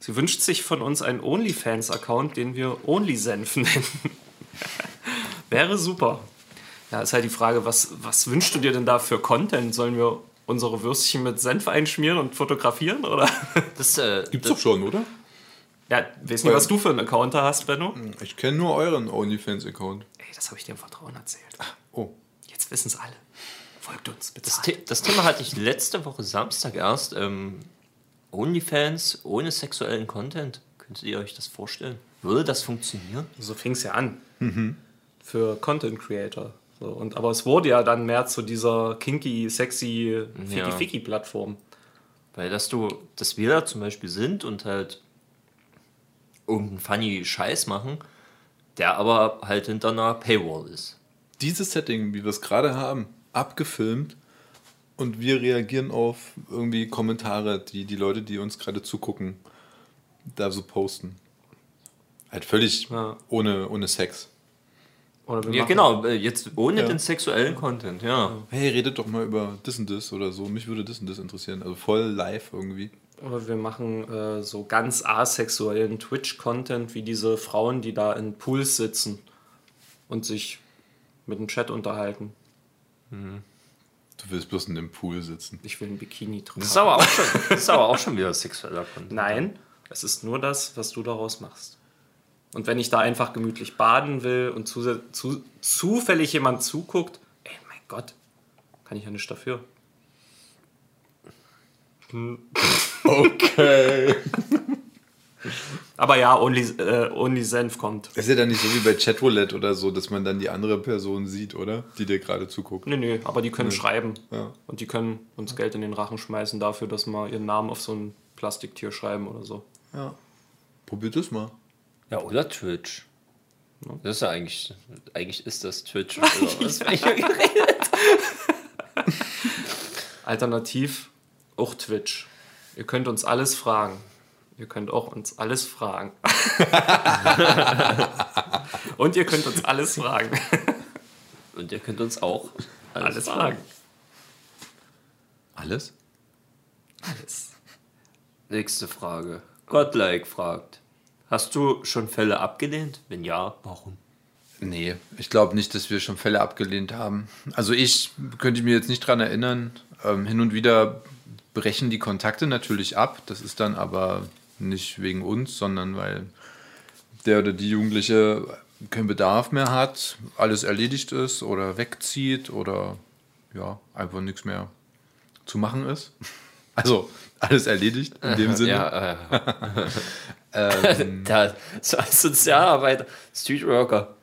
Sie wünscht sich von uns einen OnlyFans-Account, den wir OnlySenf nennen. Wäre super. Ja, ist halt die Frage, was, was wünschst du dir denn da für Content? Sollen wir unsere Würstchen mit Senf einschmieren und fotografieren? Oder? Das, äh, Gibt's das, doch schon, oder? Ja, weiß nicht, was du für einen Account da hast, Benno. Ich kenne nur euren OnlyFans-Account. Ey, das habe ich dir im Vertrauen erzählt. Oh. Jetzt wissen es alle. Folgt uns, bitte. das, The das Thema hatte ich letzte Woche Samstag erst. Ähm, Onlyfans ohne sexuellen Content. Könntet ihr euch das vorstellen? Würde das funktionieren? So fing es ja an. Für Content Creator. So, und, aber es wurde ja dann mehr zu dieser kinky, sexy, Ja. Fiki-Fiki-Plattform. Weil dass du, dass wir da zum Beispiel sind und halt irgendeinen funny Scheiß machen, der aber halt hinter einer Paywall ist. Dieses Setting, wie wir es gerade haben, abgefilmt und wir reagieren auf irgendwie Kommentare, die die Leute, die uns gerade zugucken, da so posten. Halt völlig Ja. ohne, ohne Sex. Oder wir Ja, genau, äh, jetzt ohne Ja. den sexuellen Content, ja. Hey, redet doch mal über das und das oder so. Mich würde das und das interessieren. Also voll live irgendwie. Oder wir machen äh, so ganz asexuellen Twitch-Content wie diese Frauen, die da in Pools sitzen und sich mit dem Chat unterhalten. Du willst bloß in dem Pool sitzen. Ich will ein Bikini Das tragen. ist aber auch schon, das ist aber auch schon wieder sexueller Content. Nein, es ist nur das, was du daraus machst. Und wenn ich da einfach gemütlich baden will und zu, zu, zufällig jemand zuguckt, ey, mein Gott, kann ich ja nicht dafür. Okay. Aber ja, Only, äh, Only Senf kommt. Ist ja dann nicht so wie bei Chatroulette oder so, dass man dann die andere Person sieht, oder? Die dir gerade zuguckt. Nee, nee, aber die können schreiben. Ja. Und die können uns Geld in den Rachen schmeißen dafür, dass wir ihren Namen auf so ein Plastiktier schreiben oder so. Ja. Probiert das mal. Ja, oder Twitch. Das ist ja eigentlich, eigentlich ist das Twitch. Oder was? Wenn ich hier geredet. Alternativ auch Twitch. Ihr könnt uns alles fragen. Ihr könnt auch uns alles fragen. Und ihr könnt uns alles fragen. Und ihr könnt uns auch alles, Alles fragen. fragen. Alles? Alles. Nächste Frage. Godlike fragt: Hast du schon Fälle abgelehnt? Wenn ja, warum? Nee, ich glaube nicht, dass wir schon Fälle abgelehnt haben. Also ich könnte mir jetzt nicht dran erinnern. Ähm, hin und wieder brechen die Kontakte natürlich ab. Das ist dann aber nicht wegen uns, sondern weil der oder die Jugendliche keinen Bedarf mehr hat, alles erledigt ist oder wegzieht oder ja, einfach nichts mehr zu machen ist. Also alles erledigt in dem Sinne. Ja, äh, da, so als Sozialarbeiter, Streetworker,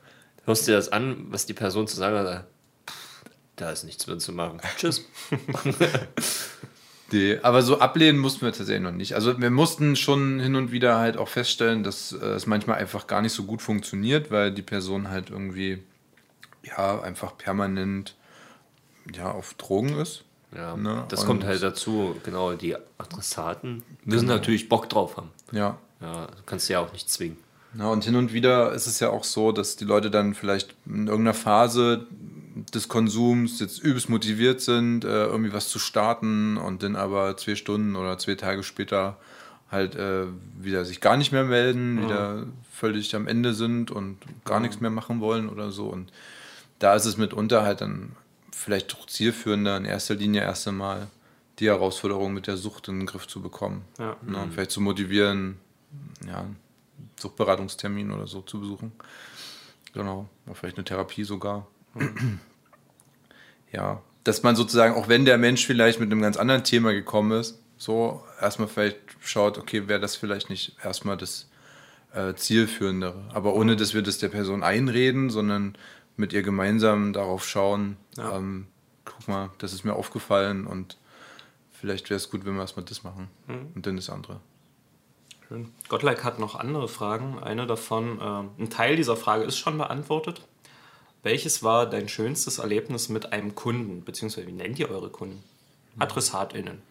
hörst dir das an, was die Person zu sagen hat. Da ist nichts mehr zu machen. Tschüss. Nee, aber so ablehnen mussten wir tatsächlich noch nicht. Also wir mussten schon hin und wieder halt auch feststellen, dass äh, es manchmal einfach gar nicht so gut funktioniert, weil die Person halt irgendwie ja einfach permanent ja auf Drogen ist. Ja, Ne, das und- kommt halt dazu. Genau, die Adressaten müssen natürlich Bock drauf haben. Ja. Ja, du kannst ja auch nicht zwingen. Ja, und hin und wieder ist es ja auch so, dass die Leute dann vielleicht in irgendeiner Phase des Konsums jetzt übelst motiviert sind, äh, irgendwie was zu starten und dann aber zwei Stunden oder zwei Tage später halt äh, wieder sich gar nicht mehr melden, wieder völlig am Ende sind und gar nichts mehr machen wollen oder so. Und da ist es mitunter halt dann vielleicht doch zielführender, in erster Linie erst einmal die Herausforderung mit der Sucht in den Griff zu bekommen. Ja. Ne, und vielleicht zu motivieren, ja, einen Suchtberatungstermin oder so zu besuchen. Genau, oder vielleicht eine Therapie sogar. Ja, dass man sozusagen, auch wenn der Mensch vielleicht mit einem ganz anderen Thema gekommen ist, so erstmal vielleicht schaut, okay, wäre das vielleicht nicht erstmal das äh, Zielführendere. Aber ohne, dass wir das der Person einreden, sondern mit ihr gemeinsam darauf schauen, Ja. ähm, guck mal, das ist mir aufgefallen und vielleicht wäre es gut, wenn wir erstmal das machen und dann das andere. Schön. Gottlike hat noch andere Fragen. Eine davon, ähm, ein Teil dieser Frage ist schon beantwortet. Welches war dein schönstes Erlebnis mit einem Kunden? Beziehungsweise, wie nennt ihr eure Kunden? AdressatInnen.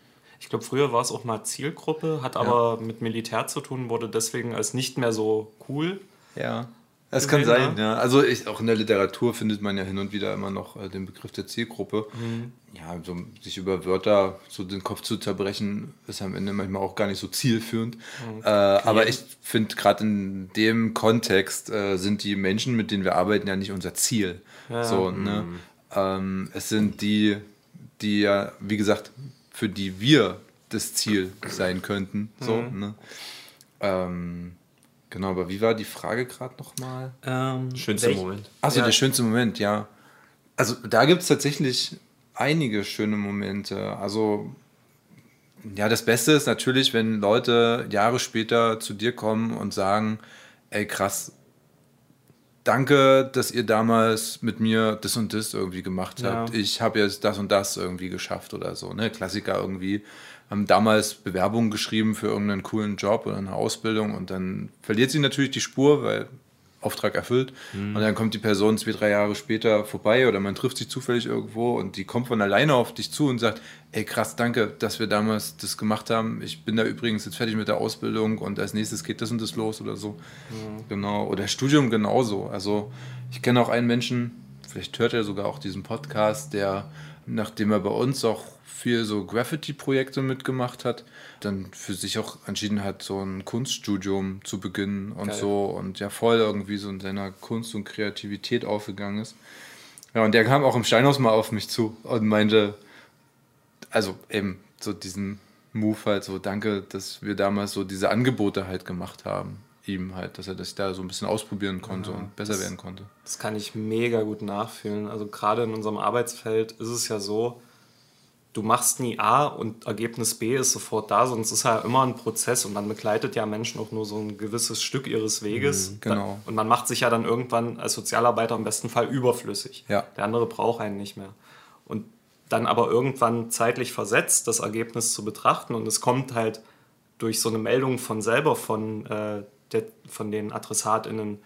Ich glaube, früher war es auch mal Zielgruppe, hat aber mit Militär zu tun, wurde deswegen als nicht mehr so cool. Ja. Das kann sein, ja. Also ich, auch in der Literatur findet man ja hin und wieder immer noch äh, den Begriff der Zielgruppe. Ja, so, sich über Wörter so den Kopf zu zerbrechen, ist am Ende manchmal auch gar nicht so zielführend. Äh, aber ich finde, gerade in dem Kontext äh, sind die Menschen, mit denen wir arbeiten, ja nicht unser Ziel. so, ne? ähm, es sind die, die ja, wie gesagt, für die wir das Ziel sein könnten. So, ne? ähm, genau, aber wie war die Frage gerade nochmal? Ähm, Schönster welch- Moment. Achso, Ja. der schönste Moment, ja. Also da gibt es tatsächlich einige schöne Momente. Also ja, das Beste ist natürlich, wenn Leute Jahre später zu dir kommen und sagen, ey krass, danke, dass ihr damals mit mir das und das irgendwie gemacht Ja. habt. Ich habe jetzt das und das irgendwie geschafft oder so. Ne? Klassiker irgendwie. Haben damals Bewerbungen geschrieben für irgendeinen coolen Job oder eine Ausbildung und dann verliert sie natürlich die Spur, weil Auftrag erfüllt. Und dann kommt die Person zwei, drei Jahre später vorbei oder man trifft sich zufällig irgendwo und die kommt von alleine auf dich zu und sagt, ey krass, danke, dass wir damals das gemacht haben. Ich bin da übrigens jetzt fertig mit der Ausbildung und als nächstes geht das und das los oder so. Genau. Oder Studium genauso. Also ich kenne auch einen Menschen, vielleicht hört er sogar auch diesen Podcast, der, nachdem er bei uns auch viel so Graffiti-Projekte mitgemacht hat, dann für sich auch entschieden hat, so ein Kunststudium zu beginnen und Geil. so und ja voll irgendwie so in seiner Kunst und Kreativität aufgegangen ist. Ja, und der kam auch im Steinhaus mal auf mich zu und meinte, also eben so diesen Move halt so, danke, dass wir damals so diese Angebote halt gemacht haben. Ihm halt, dass er das da so ein bisschen ausprobieren konnte und besser werden konnte. Das kann ich mega gut nachfühlen. Also gerade in unserem Arbeitsfeld ist es ja so, du machst nie A und Ergebnis B ist sofort da, sonst ist ja immer ein Prozess und man begleitet ja Menschen auch nur so ein gewisses Stück ihres Weges. genau. Da- Und man macht sich ja dann irgendwann als Sozialarbeiter im besten Fall überflüssig. Ja. Der andere braucht einen nicht mehr. Und dann aber irgendwann zeitlich versetzt, das Ergebnis zu betrachten und es kommt halt durch so eine Meldung von selber von, äh, der, von den AdressatInnen,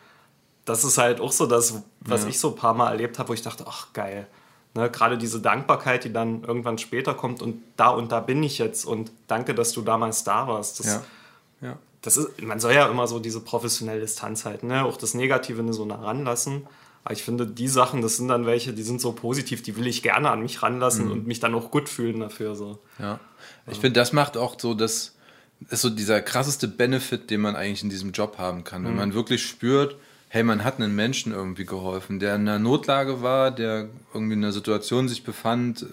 das ist halt auch so das, was Ja. ich so ein paar Mal erlebt habe, wo ich dachte, ach geil. Ne, Gerade diese Dankbarkeit, die dann irgendwann später kommt und da und da bin ich jetzt und danke, dass du damals da warst. Das, Ja. Ja. das ist, man soll ja immer so diese professionelle Distanz halten, ne? auch das Negative nicht so nah ranlassen. Aber ich finde, die Sachen, das sind dann welche, die sind so positiv, die will ich gerne an mich ranlassen und mich dann auch gut fühlen dafür. So. Ja. Ich finde, das macht auch so, das ist so dieser krasseste Benefit, den man eigentlich in diesem Job haben kann. Wenn man wirklich spürt, hey, man hat einem Menschen irgendwie geholfen, der in einer Notlage war, der irgendwie in einer Situation sich befand,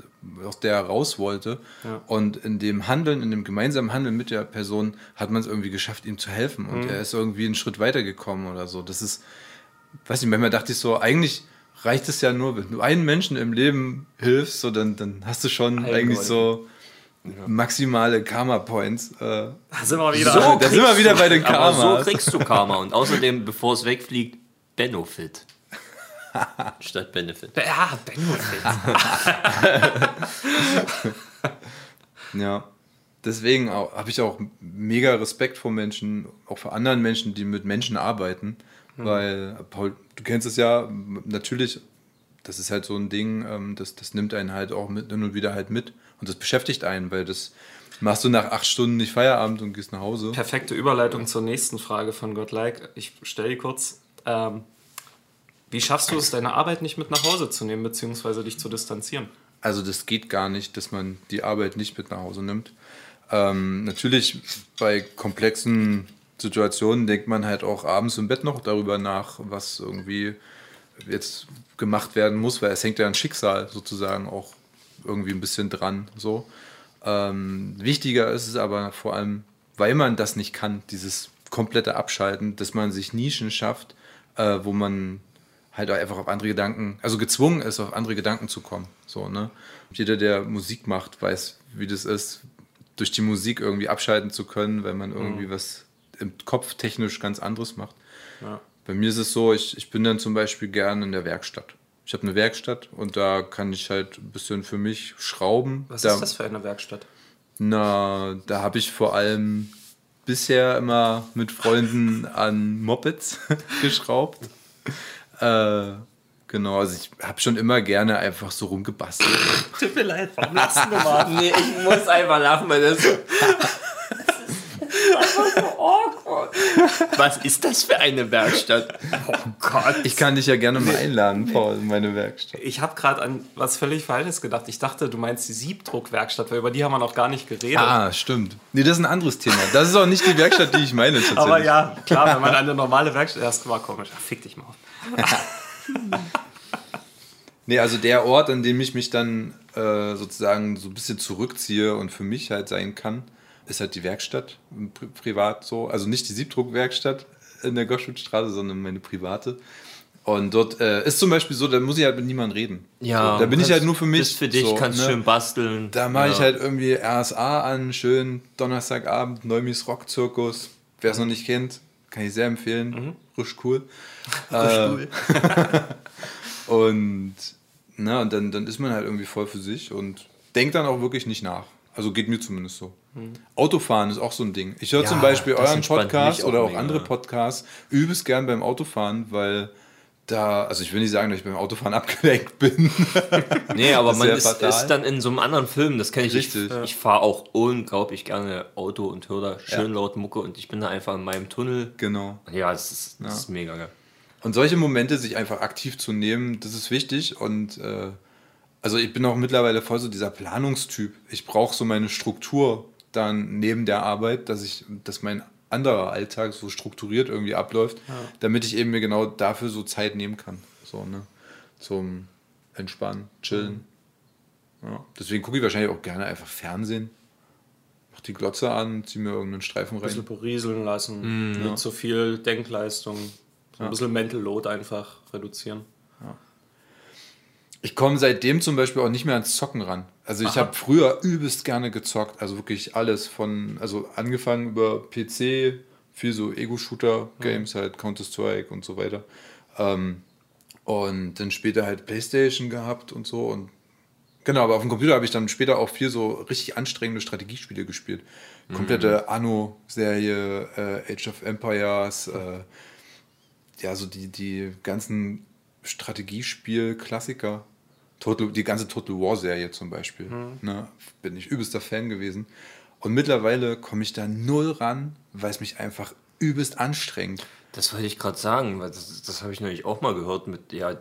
aus der er raus wollte. Ja. Und in dem Handeln, in dem gemeinsamen Handeln mit der Person hat man es irgendwie geschafft, ihm zu helfen. Und er ist irgendwie einen Schritt weitergekommen oder so. Das ist, weiß nicht, manchmal dachte ich so, eigentlich reicht es ja nur, wenn du einen Menschen im Leben hilfst, so dann, dann hast du schon Allen eigentlich geholfen. So maximale Karma-Points. Äh, Da sind wir wieder. So, da sind wir wieder bei den Aber so kriegst du Karma. Und außerdem, bevor es wegfliegt, Benefit. Statt Benefit. ja, Benefit. Ja. Deswegen habe ich auch mega Respekt vor Menschen, auch vor anderen Menschen, die mit Menschen arbeiten. Weil, Paul, du kennst es ja, natürlich, das ist halt so ein Ding, ähm, das, das nimmt einen halt auch mit hin und wieder halt mit. Und das beschäftigt einen, weil das machst du nach acht Stunden nicht Feierabend und gehst nach Hause. Perfekte Überleitung zur nächsten Frage von Gottlike. Ich stelle die kurz. Ähm, wie schaffst du es, deine Arbeit nicht mit nach Hause zu nehmen, beziehungsweise dich zu distanzieren? Also das geht gar nicht, dass man die Arbeit nicht mit nach Hause nimmt. Ähm, natürlich bei komplexen Situationen denkt man halt auch abends im Bett noch darüber nach, was irgendwie jetzt gemacht werden muss, weil es hängt ja ein Schicksal sozusagen auch irgendwie ein bisschen dran. So. Ähm, wichtiger ist es aber vor allem, weil man das nicht kann, dieses komplette Abschalten, dass man sich Nischen schafft, äh, wo man halt auch einfach auf andere Gedanken, also gezwungen ist, auf andere Gedanken zu kommen. So, ne? Jeder, der Musik macht, weiß, wie das ist, durch die Musik irgendwie abschalten zu können, weil man irgendwie was im Kopf technisch ganz anderes macht. Ja. Bei mir ist es so, ich, ich bin dann zum Beispiel gern in der Werkstatt. Ich habe eine Werkstatt und da kann ich halt ein bisschen für mich schrauben. Was da, ist das für eine Werkstatt? Na, da habe ich vor allem bisher immer mit Freunden an Mopeds geschraubt. Äh, genau, also ich habe schon immer gerne einfach so rumgebastelt. Tut mir leid, warum lachst du mal? Nee, ich muss einfach lachen, weil das. Was ist das für eine Werkstatt? Oh Gott. Ich kann dich ja gerne mal einladen, Paul, in meine Werkstatt. Ich habe gerade an was völlig Falsches gedacht. Ich dachte, du meinst die Siebdruckwerkstatt, weil über die haben wir noch gar nicht geredet. Ah, stimmt. Nee, das ist ein anderes Thema. Das ist auch nicht die Werkstatt, die ich meine. Tatsächlich. Aber ja, klar, wenn man eine normale Werkstatt. Das war komisch. Ach, fick dich mal auf. Nee, also der Ort, an dem ich mich dann äh, sozusagen so ein bisschen zurückziehe und für mich halt sein kann, ist halt die Werkstatt, pri privat so. Also nicht die Siebdruckwerkstatt in der Goschwitzstraße, sondern meine private. Und dort äh, ist zum Beispiel so, da muss ich halt mit niemandem reden. Ja, so, da bin ich halt nur für mich. Bist für dich, so, kannst ne? schön basteln. Da mache ich Ja. halt irgendwie RSA an, schön Donnerstagabend, Neumis Rockzirkus. Wer es noch nicht kennt, kann ich sehr empfehlen. Risch cool. Äh, und, na, und dann, dann ist man halt irgendwie voll für sich und denkt dann auch wirklich nicht nach. Also geht mir zumindest so. Autofahren ist auch so ein Ding. Ich höre Ja, zum Beispiel euren Podcast auch oder auch mega, andere ja. Podcasts übelst gern beim Autofahren, weil da, also ich will nicht sagen, dass ich beim Autofahren abgelenkt bin. Nee, aber man ist, ist dann in so einem anderen Film, das kenne ich. Richtig. Ich, ich fahre auch unglaublich gerne Auto und höre da schön laut Mucke und ich bin da einfach in meinem Tunnel. genau. Ja, das ist, das ist mega geil. Und solche Momente sich einfach aktiv zu nehmen, das ist wichtig. Und äh, also ich bin auch mittlerweile voll so dieser Planungstyp. Ich brauche so meine Struktur dann neben der Arbeit, dass ich, dass mein anderer Alltag so strukturiert irgendwie abläuft, damit ich eben mir genau dafür so Zeit nehmen kann. So, ne? Zum Entspannen, Chillen. Ja. Deswegen gucke ich wahrscheinlich auch gerne einfach Fernsehen. Mach die Glotze an, zieh mir irgendeinen Streifen Ein bisschen rein. berieseln lassen, nicht so viel Denkleistung, so ein bisschen Mental Load einfach reduzieren. Ich komme seitdem zum Beispiel auch nicht mehr ans Zocken ran. Also ich habe früher übelst gerne gezockt, also wirklich alles von, also angefangen über PC, viel so Ego-Shooter-Games, halt Counter-Strike und so weiter. Ähm, und dann später halt Playstation gehabt und so und Genau, aber auf dem Computer habe ich dann später auch viel so richtig anstrengende Strategiespiele gespielt. Komplette Anno-Serie, äh, Age of Empires, äh, ja, so die, die ganzen Strategiespiel-Klassiker. Total, die ganze Total War-Serie zum Beispiel. Ne, bin ich übelster Fan gewesen. Und mittlerweile komme ich da null ran, weil es mich einfach übelst anstrengt. Das wollte ich gerade sagen, weil das, das habe ich nämlich auch mal gehört mit, ja,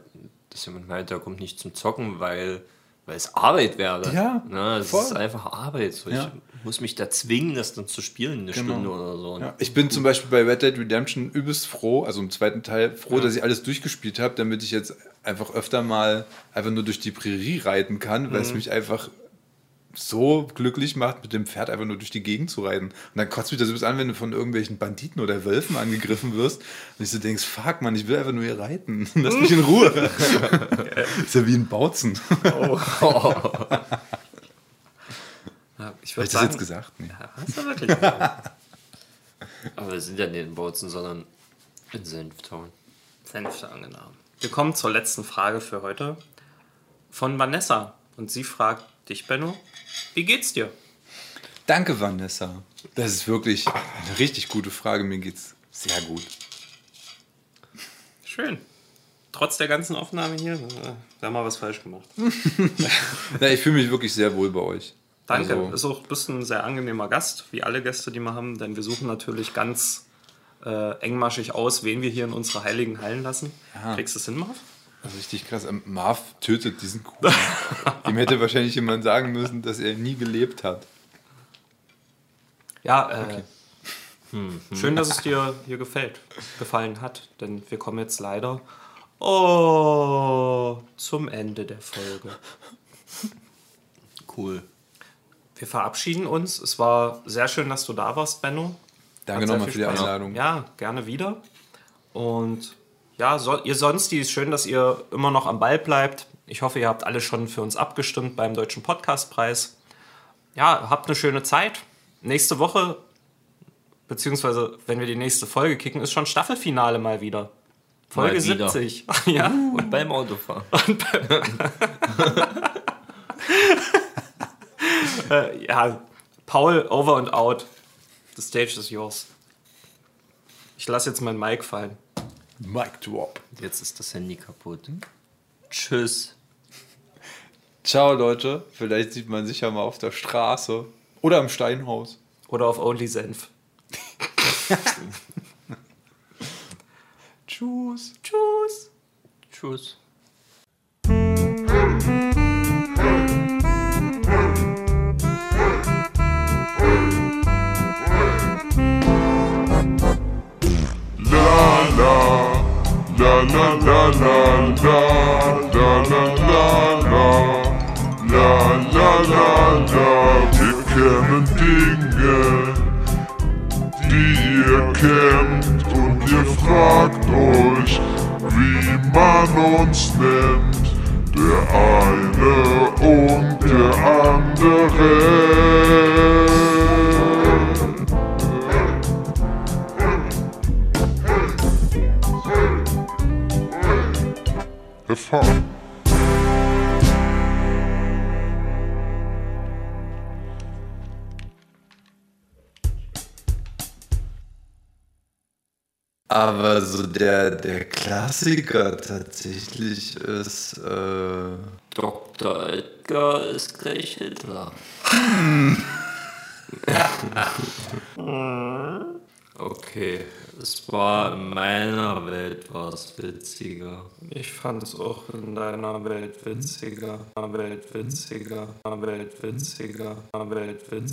dass jemand meint, der kommt nicht zum Zocken, weil, weil es Arbeit wäre. Ja, ne, es ist einfach Arbeit. So, Ja. Ich muss mich da zwingen, das dann zu spielen, eine Genau. Stunde oder so. Ja, ich bin zum Beispiel bei Red Dead Redemption übelst froh, also im zweiten Teil, froh, dass ich alles durchgespielt habe, damit ich jetzt einfach öfter mal einfach nur durch die Prärie reiten kann, weil es mich einfach so glücklich macht, mit dem Pferd einfach nur durch die Gegend zu reiten. Und dann kotzt mich das übelst an, wenn du von irgendwelchen Banditen oder Wölfen angegriffen wirst und ich so denkst, fuck man, ich will einfach nur hier reiten. Lass mich in Ruhe. ist ja wie ein Bautzen. Ja, ich Habe ich das jetzt gesagt? Nee. Ja, hast du wirklich gesagt. Aber wir sind ja nicht in Bautzen, sondern in Senftown. Senfte angenommen. Wir kommen zur letzten Frage für heute von Vanessa. Und sie fragt dich, Benno, wie geht's dir? Danke, Vanessa. Das ist wirklich eine richtig gute Frage. Mir geht's sehr gut. Schön. Trotz der ganzen Aufnahme hier, äh, wir haben mal was falsch gemacht. Ja, ich fühle mich wirklich sehr wohl bei euch. Danke. Also, Ist auch bist ein sehr angenehmer Gast, wie alle Gäste, die wir haben, denn wir suchen natürlich ganz äh, engmaschig aus, wen wir hier in unsere heiligen Hallen lassen. Kriegst du es hin, Marv? richtig krass. Ähm, Marv tötet diesen Kuchen. Ihm hätte wahrscheinlich jemand sagen müssen, dass er nie gelebt hat. Ja, äh, schön, dass es dir hier gefällt, gefallen hat, denn wir kommen jetzt leider oh, zum Ende der Folge. Cool. Wir verabschieden uns. Es war sehr schön, dass du da warst, Benno. Danke nochmal für die Spaß- Einladung. Ja, gerne wieder. Und ja, so, ihr sonst, die ist schön, dass ihr immer noch am Ball bleibt. Ich hoffe, ihr habt alle schon für uns abgestimmt beim Deutschen Podcastpreis. Ja, habt eine schöne Zeit. Nächste Woche, beziehungsweise wenn wir die nächste Folge kicken, ist schon Staffelfinale mal wieder. Folge Mal wieder. 70. ja. Und beim Autofahren. Äh, ja, Paul, over and out. The stage is yours. Ich lasse jetzt mein Mic fallen. Mic drop. Jetzt ist das Handy kaputt. Tschüss. Ciao, Leute. Vielleicht sieht man sich ja mal auf der Straße. Oder im Steinhaus. Oder auf Only Senf. Tschüss. Tschüss. Tschüss. la la la la la la La la la la Wir kennen Dinge, die ihr kennt und ihr fragt euch, wie man uns nennt. Der eine und der andere. erfahren. Aber so der, der Klassiker tatsächlich ist. Äh Dr. Edgar ist gleich Hitler. okay es war in meiner Welt was witziger. Ich fand es auch in deiner Welt witziger, Welt witziger, Welt witziger, Welt witziger.